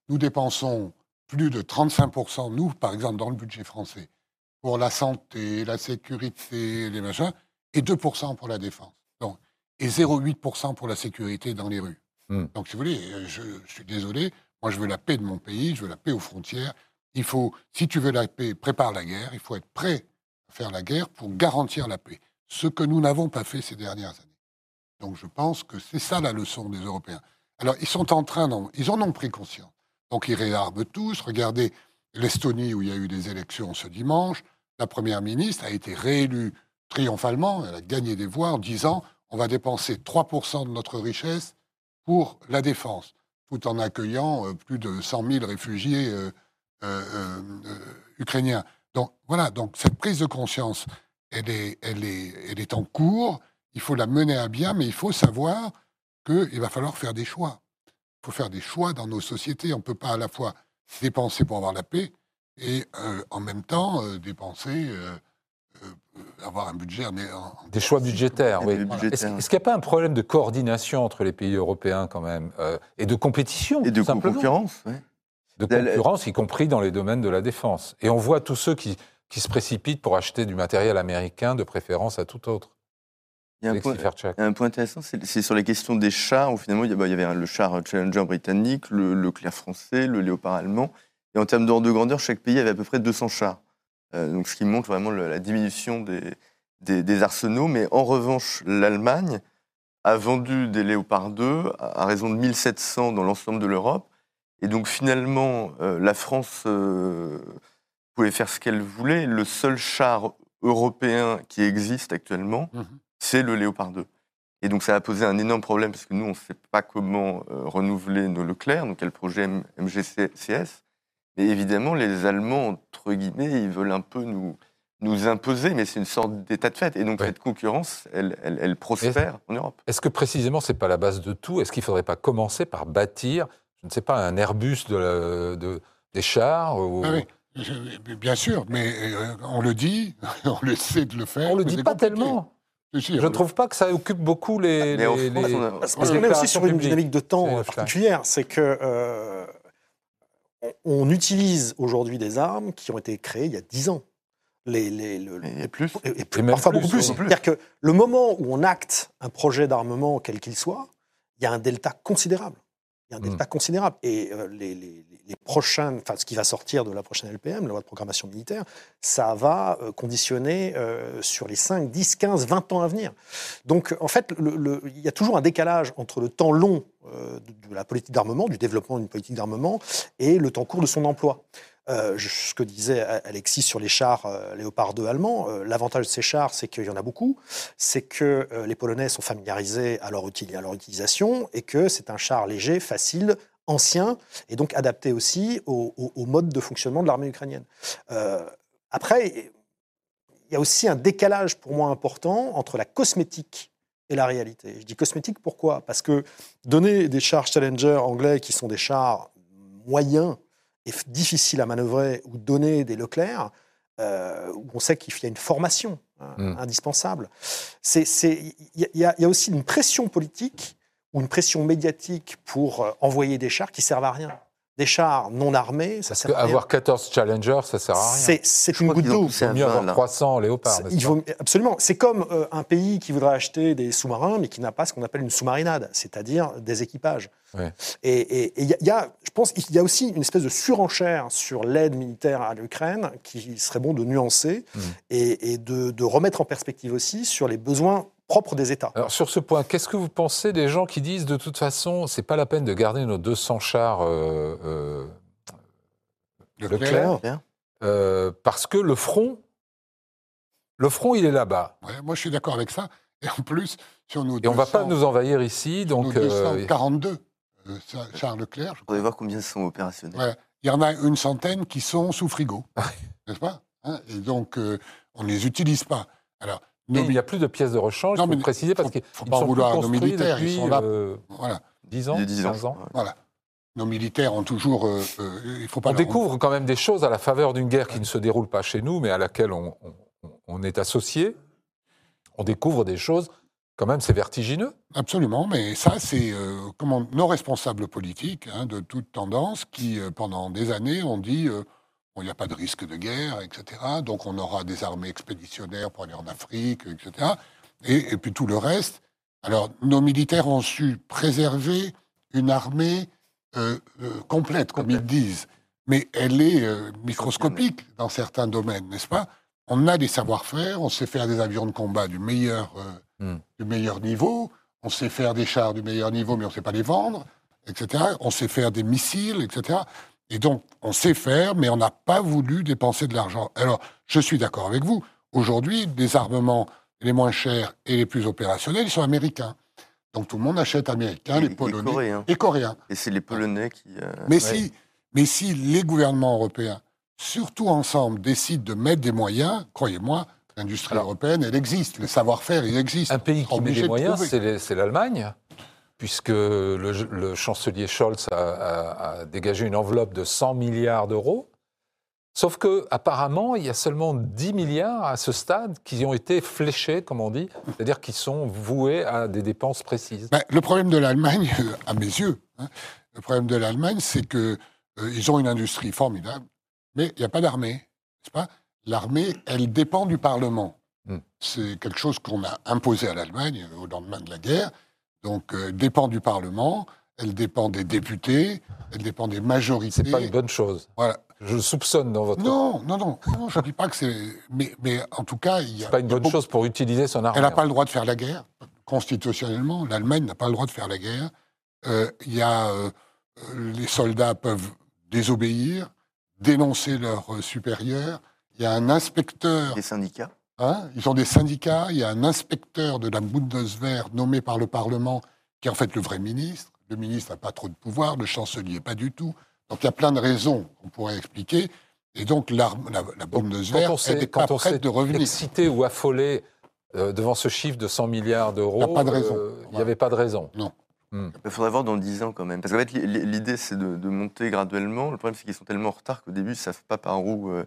Nous dépensons plus de 35%, nous, par exemple, dans le budget français, pour la santé, la sécurité, les machins, et 2% pour la défense. Donc, et 0,8% pour la sécurité dans les rues. Hmm. Donc, si vous voulez, euh, je, suis désolé, moi je veux la paix de mon pays, je veux la paix aux frontières. Il faut, si tu veux la paix, prépare la guerre. Il faut être prêt à faire la guerre pour garantir la paix. Ce que nous n'avons pas fait ces dernières années. Donc je pense que c'est ça la leçon des Européens. Alors ils sont en train, ils en ont pris conscience. Donc ils réarment tous. Regardez l'Estonie où il y a eu des élections ce dimanche. La première ministre a été réélue triomphalement, elle a gagné des voix en disant on va dépenser 3% de notre richesse pour la défense, tout en accueillant euh, plus de 100 000 réfugiés euh, euh, ukrainiens. Donc voilà, donc cette prise de conscience, elle est, en cours. Il faut la mener à bien, mais il faut savoir qu'il va falloir faire des choix. Il faut faire des choix dans nos sociétés. On ne peut pas à la fois dépenser pour avoir la paix et euh, en même temps euh, dépenser, euh, avoir un budget. des choix budgétaires, oui. Est-ce qu'il n'y a pas un problème de coordination entre les pays européens quand même et de compétition Et de concurrence, oui de concurrence, y compris dans les domaines de la défense. Et on voit tous ceux qui, qui se précipitent pour acheter du matériel américain de préférence à tout autre. Il y a un, point, un point, intéressant, c'est sur les questions des chars, où finalement il y, bah, avait le char Challenger britannique, le, le Clair français, le Léopard allemand. Et en termes d'ordre de grandeur, chaque pays avait à peu près 200 chars. Euh, donc ce qui montre vraiment la diminution des, des, des, arsenaux. Mais en revanche, l'Allemagne a vendu des Léopard 2 à raison de 1700 dans l'ensemble de l'Europe. Et donc finalement, euh, la France euh, pouvait faire ce qu'elle voulait. Le seul char européen qui existe actuellement, mmh c'est le Léopard 2. Et donc ça a posé un énorme problème parce que nous, on ne sait pas comment euh, renouveler nos Leclerc, donc le projet MGCS. Mais évidemment, les Allemands, entre guillemets, ils veulent un peu nous, nous imposer, mais c'est une sorte d'état de fait. Et donc cette concurrence, elle, elle, prospère en Europe. Est-ce que précisément, ce n'est pas la base de tout? Est-ce qu'il ne faudrait pas commencer par bâtir je ne sais pas, un Airbus de, des chars ah oui, bien sûr, mais euh, on le dit, on le sait de le faire. On le dit pas tellement. Je ne trouve pas que ça occupe beaucoup les. les, Parce qu'on est aussi sur une dynamique de temps particulière. C'est que euh, on utilise aujourd'hui des armes qui ont été créées il y a 10 ans. Les, les, et plus. Et, parfois beaucoup plus. C'est-à-dire que le moment où on acte un projet d'armement, quel qu'il soit, il y a un delta considérable. Il y a un delta mmh. considérable. Et euh, les, les, les, prochaines, enfin, ce qui va sortir de la prochaine LPM, la loi de programmation militaire, ça va euh, conditionner euh, sur les 5, 10, 15, 20 ans à venir. Donc, en fait, le, il y a toujours un décalage entre le temps long de, de la politique d'armement, du développement d'une politique d'armement, et le temps court de son emploi. Euh, ce que disait Alexis sur les chars euh, Léopard 2 allemands, euh, l'avantage de ces chars, c'est qu'il y en a beaucoup, c'est que les Polonais sont familiarisés à leur, à leur utilisation et que c'est un char léger, facile, ancien et donc adapté aussi au, mode de fonctionnement de l'armée ukrainienne. après, il y a aussi un décalage pour moi important entre la cosmétique et la réalité. Je dis cosmétique pourquoi? Parce que donner des chars Challenger anglais qui sont des chars moyens est difficile à manœuvrer ou donner des Leclerc, euh, où on sait qu'il y a une formation hein, hmm. indispensable. Il y, a aussi une pression politique ou une pression médiatique pour euh, envoyer des chars qui servent à rien des chars non armés, ça sert à rien. Avoir 14 Challengers, ça sert à rien. C'est une goutte d'eau. C'est mieux avoir 300 Léopards. absolument. C'est comme euh, un pays qui voudrait acheter des sous-marins, mais qui n'a pas ce qu'on appelle une sous-marinade, c'est-à-dire des équipages. Et il y, a, je pense, il y a aussi une espèce de surenchère sur l'aide militaire à l'Ukraine qui serait bon de nuancer mmh. et, de, de remettre en perspective aussi sur les besoins propre des États. Alors sur ce point, qu'est-ce que vous pensez des gens qui disent de toute façon, c'est pas la peine de garder nos 200 chars euh, euh, Leclerc, euh, parce que le front, le front, il est là-bas. moi, je suis d'accord avec ça. Et en plus, sur nos et on ne va pas nous envahir ici, donc. Nos 242 chars Leclerc. Je voudrais voir combien sont opérationnels. Il y en a une centaine qui sont sous frigo, n'est-ce pas hein, Et donc, on ne les utilise pas. Alors, mais il n'y a plus de pièces de rechange, il faut préciser, parce qu'ils sont pas vouloir nos militaires, ils sont là. Euh, voilà. 10 ans, 10 ans. Voilà. Nos militaires ont toujours. Euh, euh, il faut pas on découvre quand même des choses à la faveur d'une guerre qui ne se déroule pas chez nous, mais à laquelle on, on, est associé. On découvre des choses. Quand même, c'est vertigineux. Absolument, mais ça, c'est comment nos responsables politiques hein, de toute tendance qui, pendant des années, ont dit il n'y a pas de risque de guerre, etc. Donc on aura des armées expéditionnaires pour aller en Afrique, etc. Et, puis tout le reste. Alors nos militaires ont su préserver une armée euh, euh, complète, comme ils disent. Mais elle est euh, microscopique dans certains domaines, n'est-ce pas? On a des savoir-faire, on sait faire des avions de combat du meilleur, hmm. du meilleur niveau, on sait faire des chars du meilleur niveau, mais on ne sait pas les vendre, etc. On sait faire des missiles, etc. Et donc, on sait faire, mais on n'a pas voulu dépenser de l'argent. Alors, je suis d'accord avec vous. Aujourd'hui, les armements les moins chers et les plus opérationnels, ils sont américains. Donc tout le monde achète américain, les Polonais et Coréens. Et c'est les Polonais qui. Euh, mais, si, mais si les gouvernements européens surtout ensemble, décident de mettre des moyens, croyez-moi, l'industrie européenne, elle existe. Le savoir-faire, il existe. Un pays qui met des moyens, c'est l'Allemagne, puisque le, chancelier Scholz a, dégagé une enveloppe de 100 milliards d'euros. Sauf que, apparemment, il y a seulement 10 milliards à ce stade qui ont été fléchés, comme on dit, c'est-à-dire qui sont voués à des dépenses précises. Ben, le problème de l'Allemagne, à mes yeux, hein, le problème de l'Allemagne, c'est qu'ils euh, ont une industrie formidable, mais il n'y a pas d'armée, pas? L'armée, elle dépend du Parlement. Hmm. C'est quelque chose qu'on a imposé à l'Allemagne au lendemain de la guerre. Donc, euh, dépend du Parlement, elle dépend des députés, elle dépend des majorités. C'est pas une bonne chose. Voilà. Je soupçonne dans votre. Non, non, non, non je ne dis pas que c'est. Mais, mais en tout cas, il y a. pas une bonne chose pour utiliser son armée. Elle n'a pas le droit de faire la guerre. Constitutionnellement, l'Allemagne n'a pas le droit de faire la guerre. Euh, il y a. Euh, les soldats peuvent désobéir, dénoncer leurs supérieurs. Il y a un inspecteur. Les syndicats? Hein, ils ont des syndicats, il y a un inspecteur de la Bundeswehr nommé par le Parlement, qui est en fait le vrai ministre. Le ministre n'a pas trop de pouvoir, le chancelier pas du tout. Donc il y a plein de raisons qu'on pourrait expliquer. Et donc la, la Bundeswehr n'était pas prête de revenir. Excité ou affolé euh, devant ce chiffre de 100 milliards d'euros, il n'y pas de raison. Euh, il n'y avait pas de raison. Non. Hmm. Il faudrait voir dans 10 ans quand même. Parce qu'en fait, l'idée, c'est de, monter graduellement. Le problème, c'est qu'ils sont tellement en retard qu'au début, ils ne savent pas par où euh,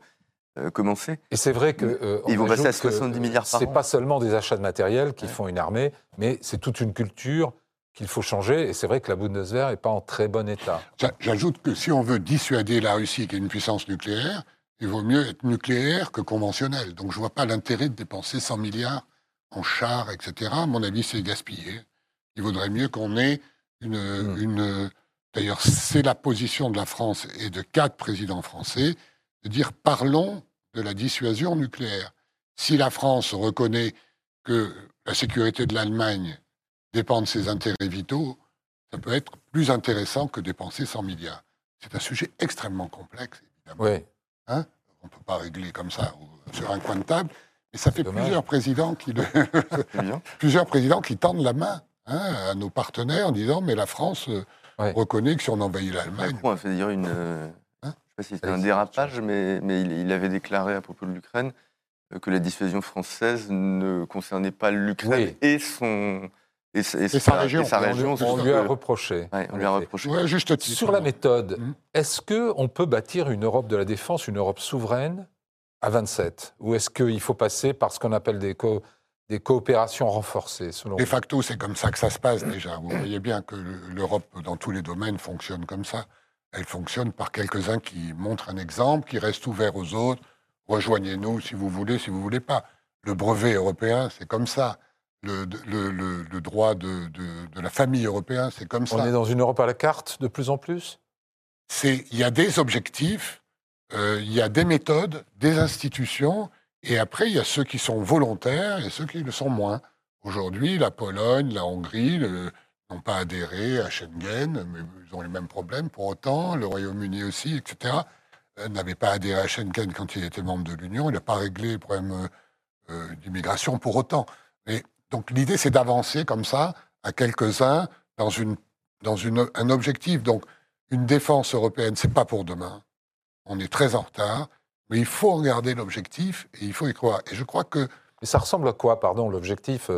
euh, commencer. Et c'est vrai que. Euh, ils vont passer à 70 milliards par an. C'est pas seulement des achats de matériel qui font une armée, mais c'est toute une culture qu'il faut changer. Et c'est vrai que la Bundeswehr n'est pas en très bon état. J'ajoute que si on veut dissuader la Russie, qui est une puissance nucléaire, il vaut mieux être nucléaire que conventionnel. Donc je ne vois pas l'intérêt de dépenser 100 milliards en chars, etc. À mon avis, c'est gaspillé. Il vaudrait mieux qu'on ait une. Hmm. une D'ailleurs, c'est la position de la France et de quatre présidents français de dire parlons de la dissuasion nucléaire. Si la France reconnaît que la sécurité de l'Allemagne dépend de ses intérêts vitaux, ça peut être plus intéressant que dépenser 100 milliards. C'est un sujet extrêmement complexe, évidemment. Oui. Hein? On ne peut pas régler comme ça sur un coin de table. Mais ça fait plusieurs présidents, qui plusieurs présidents qui tendent la main hein, à nos partenaires en disant mais la France euh, reconnaît que si on envahit l'Allemagne. Macron a fait dire une, pas si c'était un dérapage, mais, mais il, avait déclaré à propos de l'Ukraine euh, que la dissuasion française ne concernait pas l'Ukraine et son. Et, sa, région. on, lui a reproché. on lui a reproché. juste Sur la méthode, mmh. est-ce qu'on peut bâtir une Europe de la défense, une Europe souveraine à 27 Ou est-ce qu'il faut passer par ce qu'on appelle des, des coopérations renforcées selon De facto, c'est comme ça que ça se passe déjà. Vous voyez bien que l'Europe, dans tous les domaines, fonctionne comme ça elle fonctionne par quelques-uns qui montrent un exemple, qui restent ouverts aux autres. Rejoignez-nous si vous voulez, si vous voulez pas. Le brevet européen, c'est comme ça. Le, le, droit de, de, la famille européenne, c'est comme ça. On est dans une Europe à la carte de plus en plus? Il y a des objectifs, euh, il y a des méthodes, des institutions, et après, il y a ceux qui sont volontaires et ceux qui le sont moins. Aujourd'hui, la Pologne, la Hongrie, le, n'ont pas adhéré à Schengen, mais ils ont les mêmes problèmes pour autant, le Royaume-Uni aussi, etc., euh, n'avait pas adhéré à Schengen quand il était membre de l'Union, il n'a pas réglé les problèmes euh, euh, d'immigration pour autant. Mais, donc l'idée, c'est d'avancer comme ça, à quelques-uns, dans, un objectif. Donc une défense européenne, c'est pas pour demain. On est très en retard, mais il faut regarder l'objectif et il faut y croire. Et je crois que... Mais ça ressemble à quoi, pardon, l'objectif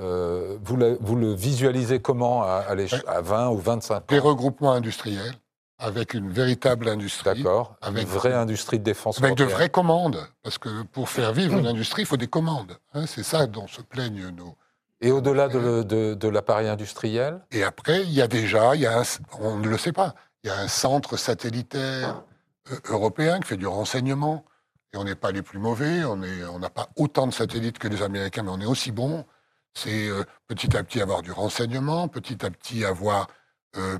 euh, vous, le visualisez comment à, à, 20 ou 25 ans? Des regroupements industriels, avec une véritable industrie. D'accord, avec une vraie industrie de défense Avec de vraies commandes, parce que pour faire vivre une industrie, il faut des commandes. Hein, c'est ça dont se plaignent nos... Et au-delà de, l'appareil industriel? Et après, il y a déjà, il y a on ne le sait pas, il y a un centre satellitaire euh, européen qui fait du renseignement. Et on n'est pas les plus mauvais, on n'a on pas autant de satellites que les Américains, mais on est aussi bons c'est euh, petit à petit avoir du renseignement, petit à petit avoir euh,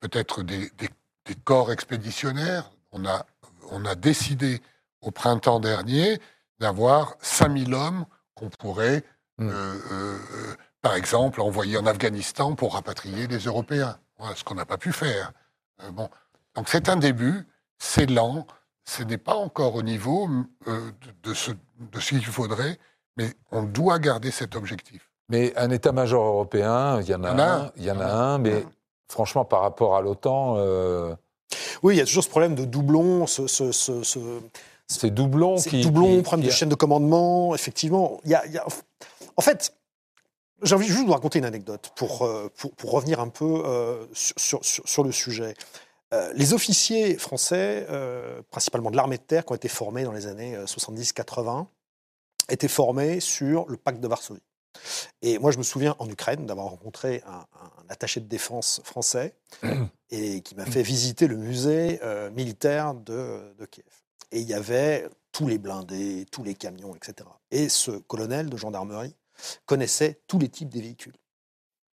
peut-être des, corps expéditionnaires. On a, on a décidé au printemps dernier d'avoir 5000 hommes qu'on pourrait, hmm. euh, par exemple, envoyer en Afghanistan pour rapatrier les Européens. Voilà, ce qu'on n'a pas pu faire. bon. Donc c'est un début, c'est lent, ce n'est pas encore au niveau de ce, de ce qu'il faudrait, mais on doit garder cet objectif. Mais un état-major européen, il y en a, un, il y en a un, mais franchement, par rapport à l'OTAN, euh, Oui, il y a toujours ce problème de doublon, ce, ces doublons qui. doublons, problème de chaîne de commandement, effectivement. Il y a, En fait, j'ai envie juste de vous raconter une anecdote pour, euh, pour, pour revenir un peu euh, sur, sur, le sujet. Euh, les officiers français, principalement de l'armée de terre, qui ont été formés dans les années 70-80, étaient formés sur le pacte de Varsovie. Et moi, je me souviens en Ukraine d'avoir rencontré un, attaché de défense français et qui m'a fait visiter le musée militaire de, de Kiev. Et il y avait tous les blindés, tous les camions, etc. Et ce colonel de gendarmerie connaissait tous les types des véhicules.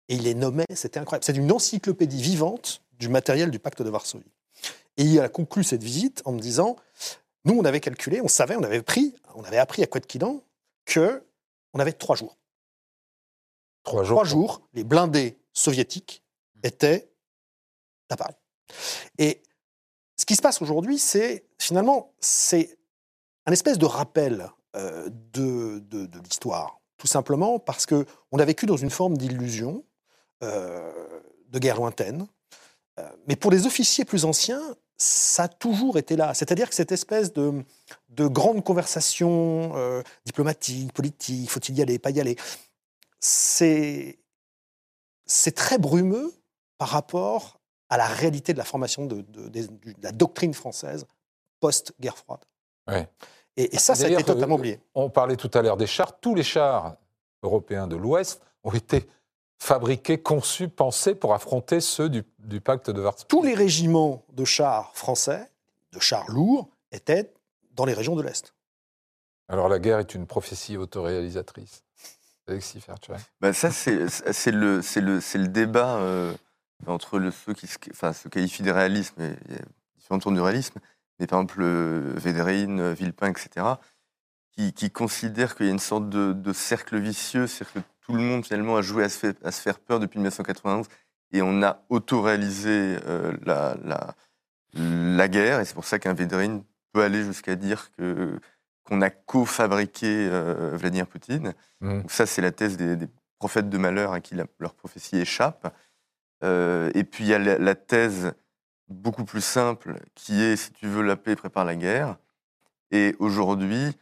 Et il les nommait, c'était incroyable. C'est une encyclopédie vivante du matériel du pacte de Varsovie. Et il a conclu cette visite en me disant, nous, on avait calculé, on savait, on avait pris, on avait appris à Kouetkidan que on avait trois jours. Trois jours. Trois jours, les blindés soviétiques étaient à Paris. Et ce qui se passe aujourd'hui, c'est finalement, c'est un espèce de rappel euh, de, de, de l'histoire tout simplement parce qu'on a vécu dans une forme d'illusion, euh, de guerre lointaine. Euh, mais pour les officiers plus anciens, ça a toujours été là. C'est-à-dire que cette espèce de, de grande conversation diplomatique, politique, faut-il y aller, pas y aller, c'est, très brumeux par rapport à la réalité de la formation de, de la doctrine française post-guerre froide. Ouais. Et, ça, ça a été totalement oublié. On parlait tout à l'heure des chars. Tous les chars européens de l'Ouest ont été fabriqués, conçus, pensés pour affronter ceux du, pacte de Varsovie. Tous les régiments de chars français, de chars lourds, étaient dans les régions de l'Est. Alors la guerre est une prophétie autoréalisatrice. Ça, c'est le, débat euh, entre ceux qui se qualifient de réalisme et il y a différentes formes de réalisme mais par exemple Védrine, Villepin, etc., qui, considèrent qu'il y a une sorte de, cercle vicieux, c'est-à-dire que tout le monde finalement a joué à se, faire, peur depuis 1991 et on a auto-réalisé euh, la, la, la, guerre, et c'est pour ça qu'un Védrine peut aller jusqu'à dire que qu'on a co-fabriqué euh, Vladimir Poutine. Mmh. Donc ça, c'est la thèse des, prophètes de malheur à qui leur prophétie échappe. Euh, et puis il y a la thèse beaucoup plus simple, qui est, si tu veux la paix, prépare la guerre. Et aujourd'hui,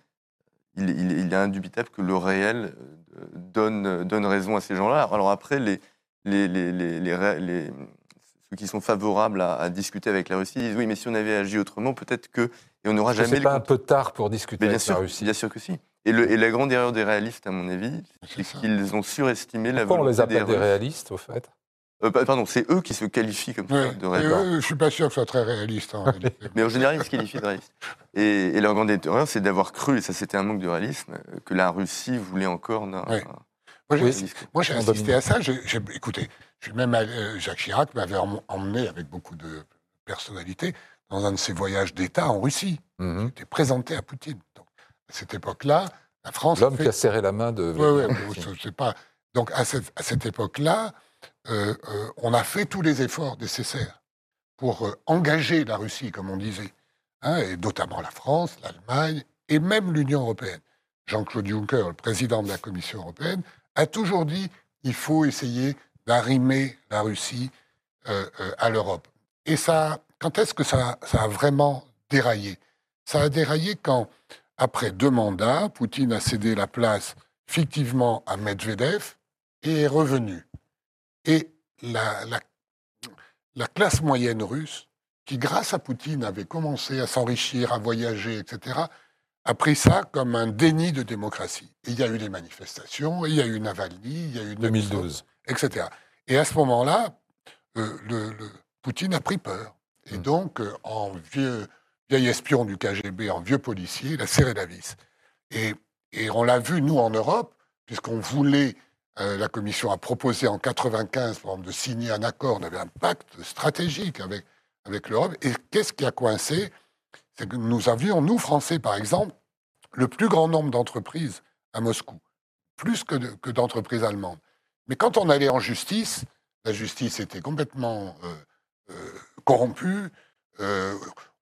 il, est indubitable que le réel euh, donne, donne raison à ces gens-là. Alors après, les, les, les, les, ceux qui sont favorables à, discuter avec la Russie disent oui, mais si on avait agi autrement, peut-être que... Et on n'aura jamais... C'est pas un peu tard pour discuter avec la Russie Bien sûr que si. Et, le, et, la grande erreur des réalistes, à mon avis, c'est qu'ils ont surestimé la volonté on les appelle des réalistes, au fait? Euh, pardon, c'est eux qui se qualifient comme ça de réalistes. Je ne suis pas sûr que ce soit très réaliste. En Mais en général, ils se qualifient de réalistes. Et, leur grande erreur, c'est d'avoir cru, et ça c'était un manque de réalisme, que la Russie voulait encore. Moi, j'ai assisté à ça. écoutez, même euh, Jacques Chirac m'avait emmené avec beaucoup de personnalité dans un de ses voyages d'État en Russie. Mm J'étais présenté à Poutine. Donc, à cette époque-là, la France. L'homme qui a serré la main de. Oui, oui, pas. Donc à cette, à cette époque-là, euh, euh, on a fait tous les efforts nécessaires pour euh, engager la Russie, comme on disait, hein, et notamment la France, l'Allemagne et même l'Union européenne. Jean-Claude Juncker, le président de la Commission européenne, a toujours dit il faut essayer d'arrimer la Russie à l'Europe. Et ça, quand est-ce que ça, ça, a vraiment déraillé? Ça a déraillé quand, après deux mandats, Poutine a cédé la place fictivement à Medvedev et est revenu. Et la, la, classe moyenne russe, qui grâce à Poutine avait commencé à s'enrichir, à voyager, etc., a pris ça comme un déni de démocratie. il y a eu des manifestations, il y a eu Navalny, il y a eu 2012, etc. Et à ce moment-là, euh, le, Poutine a pris peur. Et hmm. donc, euh, en vieux, vieil espion du KGB, en vieux policier, il a serré la vis. Et, et on l'a vu, nous, en Europe, puisqu'on voulait euh, la Commission a proposé en 1995, par exemple, de signer un accord. On avait un pacte stratégique avec, avec l'Europe. Et qu'est-ce qui a coincé? C'est que nous avions, nous, Français, par exemple, le plus grand nombre d'entreprises à Moscou, plus que, d'entreprises allemandes. Mais quand on allait en justice, la justice était complètement euh, euh, corrompue.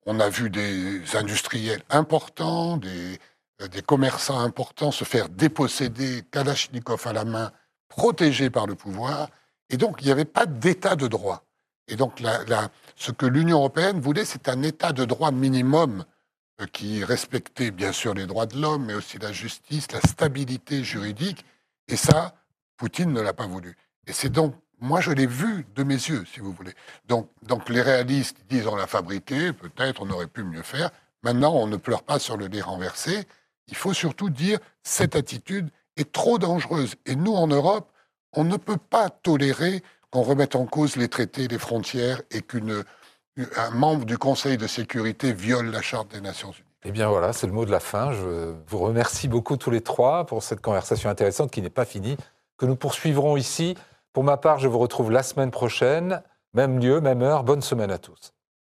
on a vu des industriels importants, des, des commerçants importants se faire déposséder, Kalachnikov à la main, protégés par le pouvoir. Et donc, il n'y avait pas d'état de droit. Et donc, ce que l'Union européenne voulait, c'est un état de droit minimum euh, qui respectait bien sûr les droits de l'homme, mais aussi la justice, la stabilité juridique. Et ça, Poutine ne l'a pas voulu. Et c'est donc, moi je l'ai vu de mes yeux, si vous voulez. Donc, donc les réalistes disent on l'a fabriqué, peut-être on aurait pu mieux faire. Maintenant, on ne pleure pas sur le nez renversé. Il faut surtout dire cette attitude est trop dangereuse. Et nous, en Europe, on ne peut pas tolérer qu'on remette en cause les traités, les frontières et qu'un membre du Conseil de sécurité viole la Charte des Nations Unies. Eh bien voilà, c'est le mot de la fin. Je vous remercie beaucoup tous les trois pour cette conversation intéressante qui n'est pas finie, que nous poursuivrons ici. Pour ma part, je vous retrouve la semaine prochaine, même lieu, même heure. Bonne semaine à tous.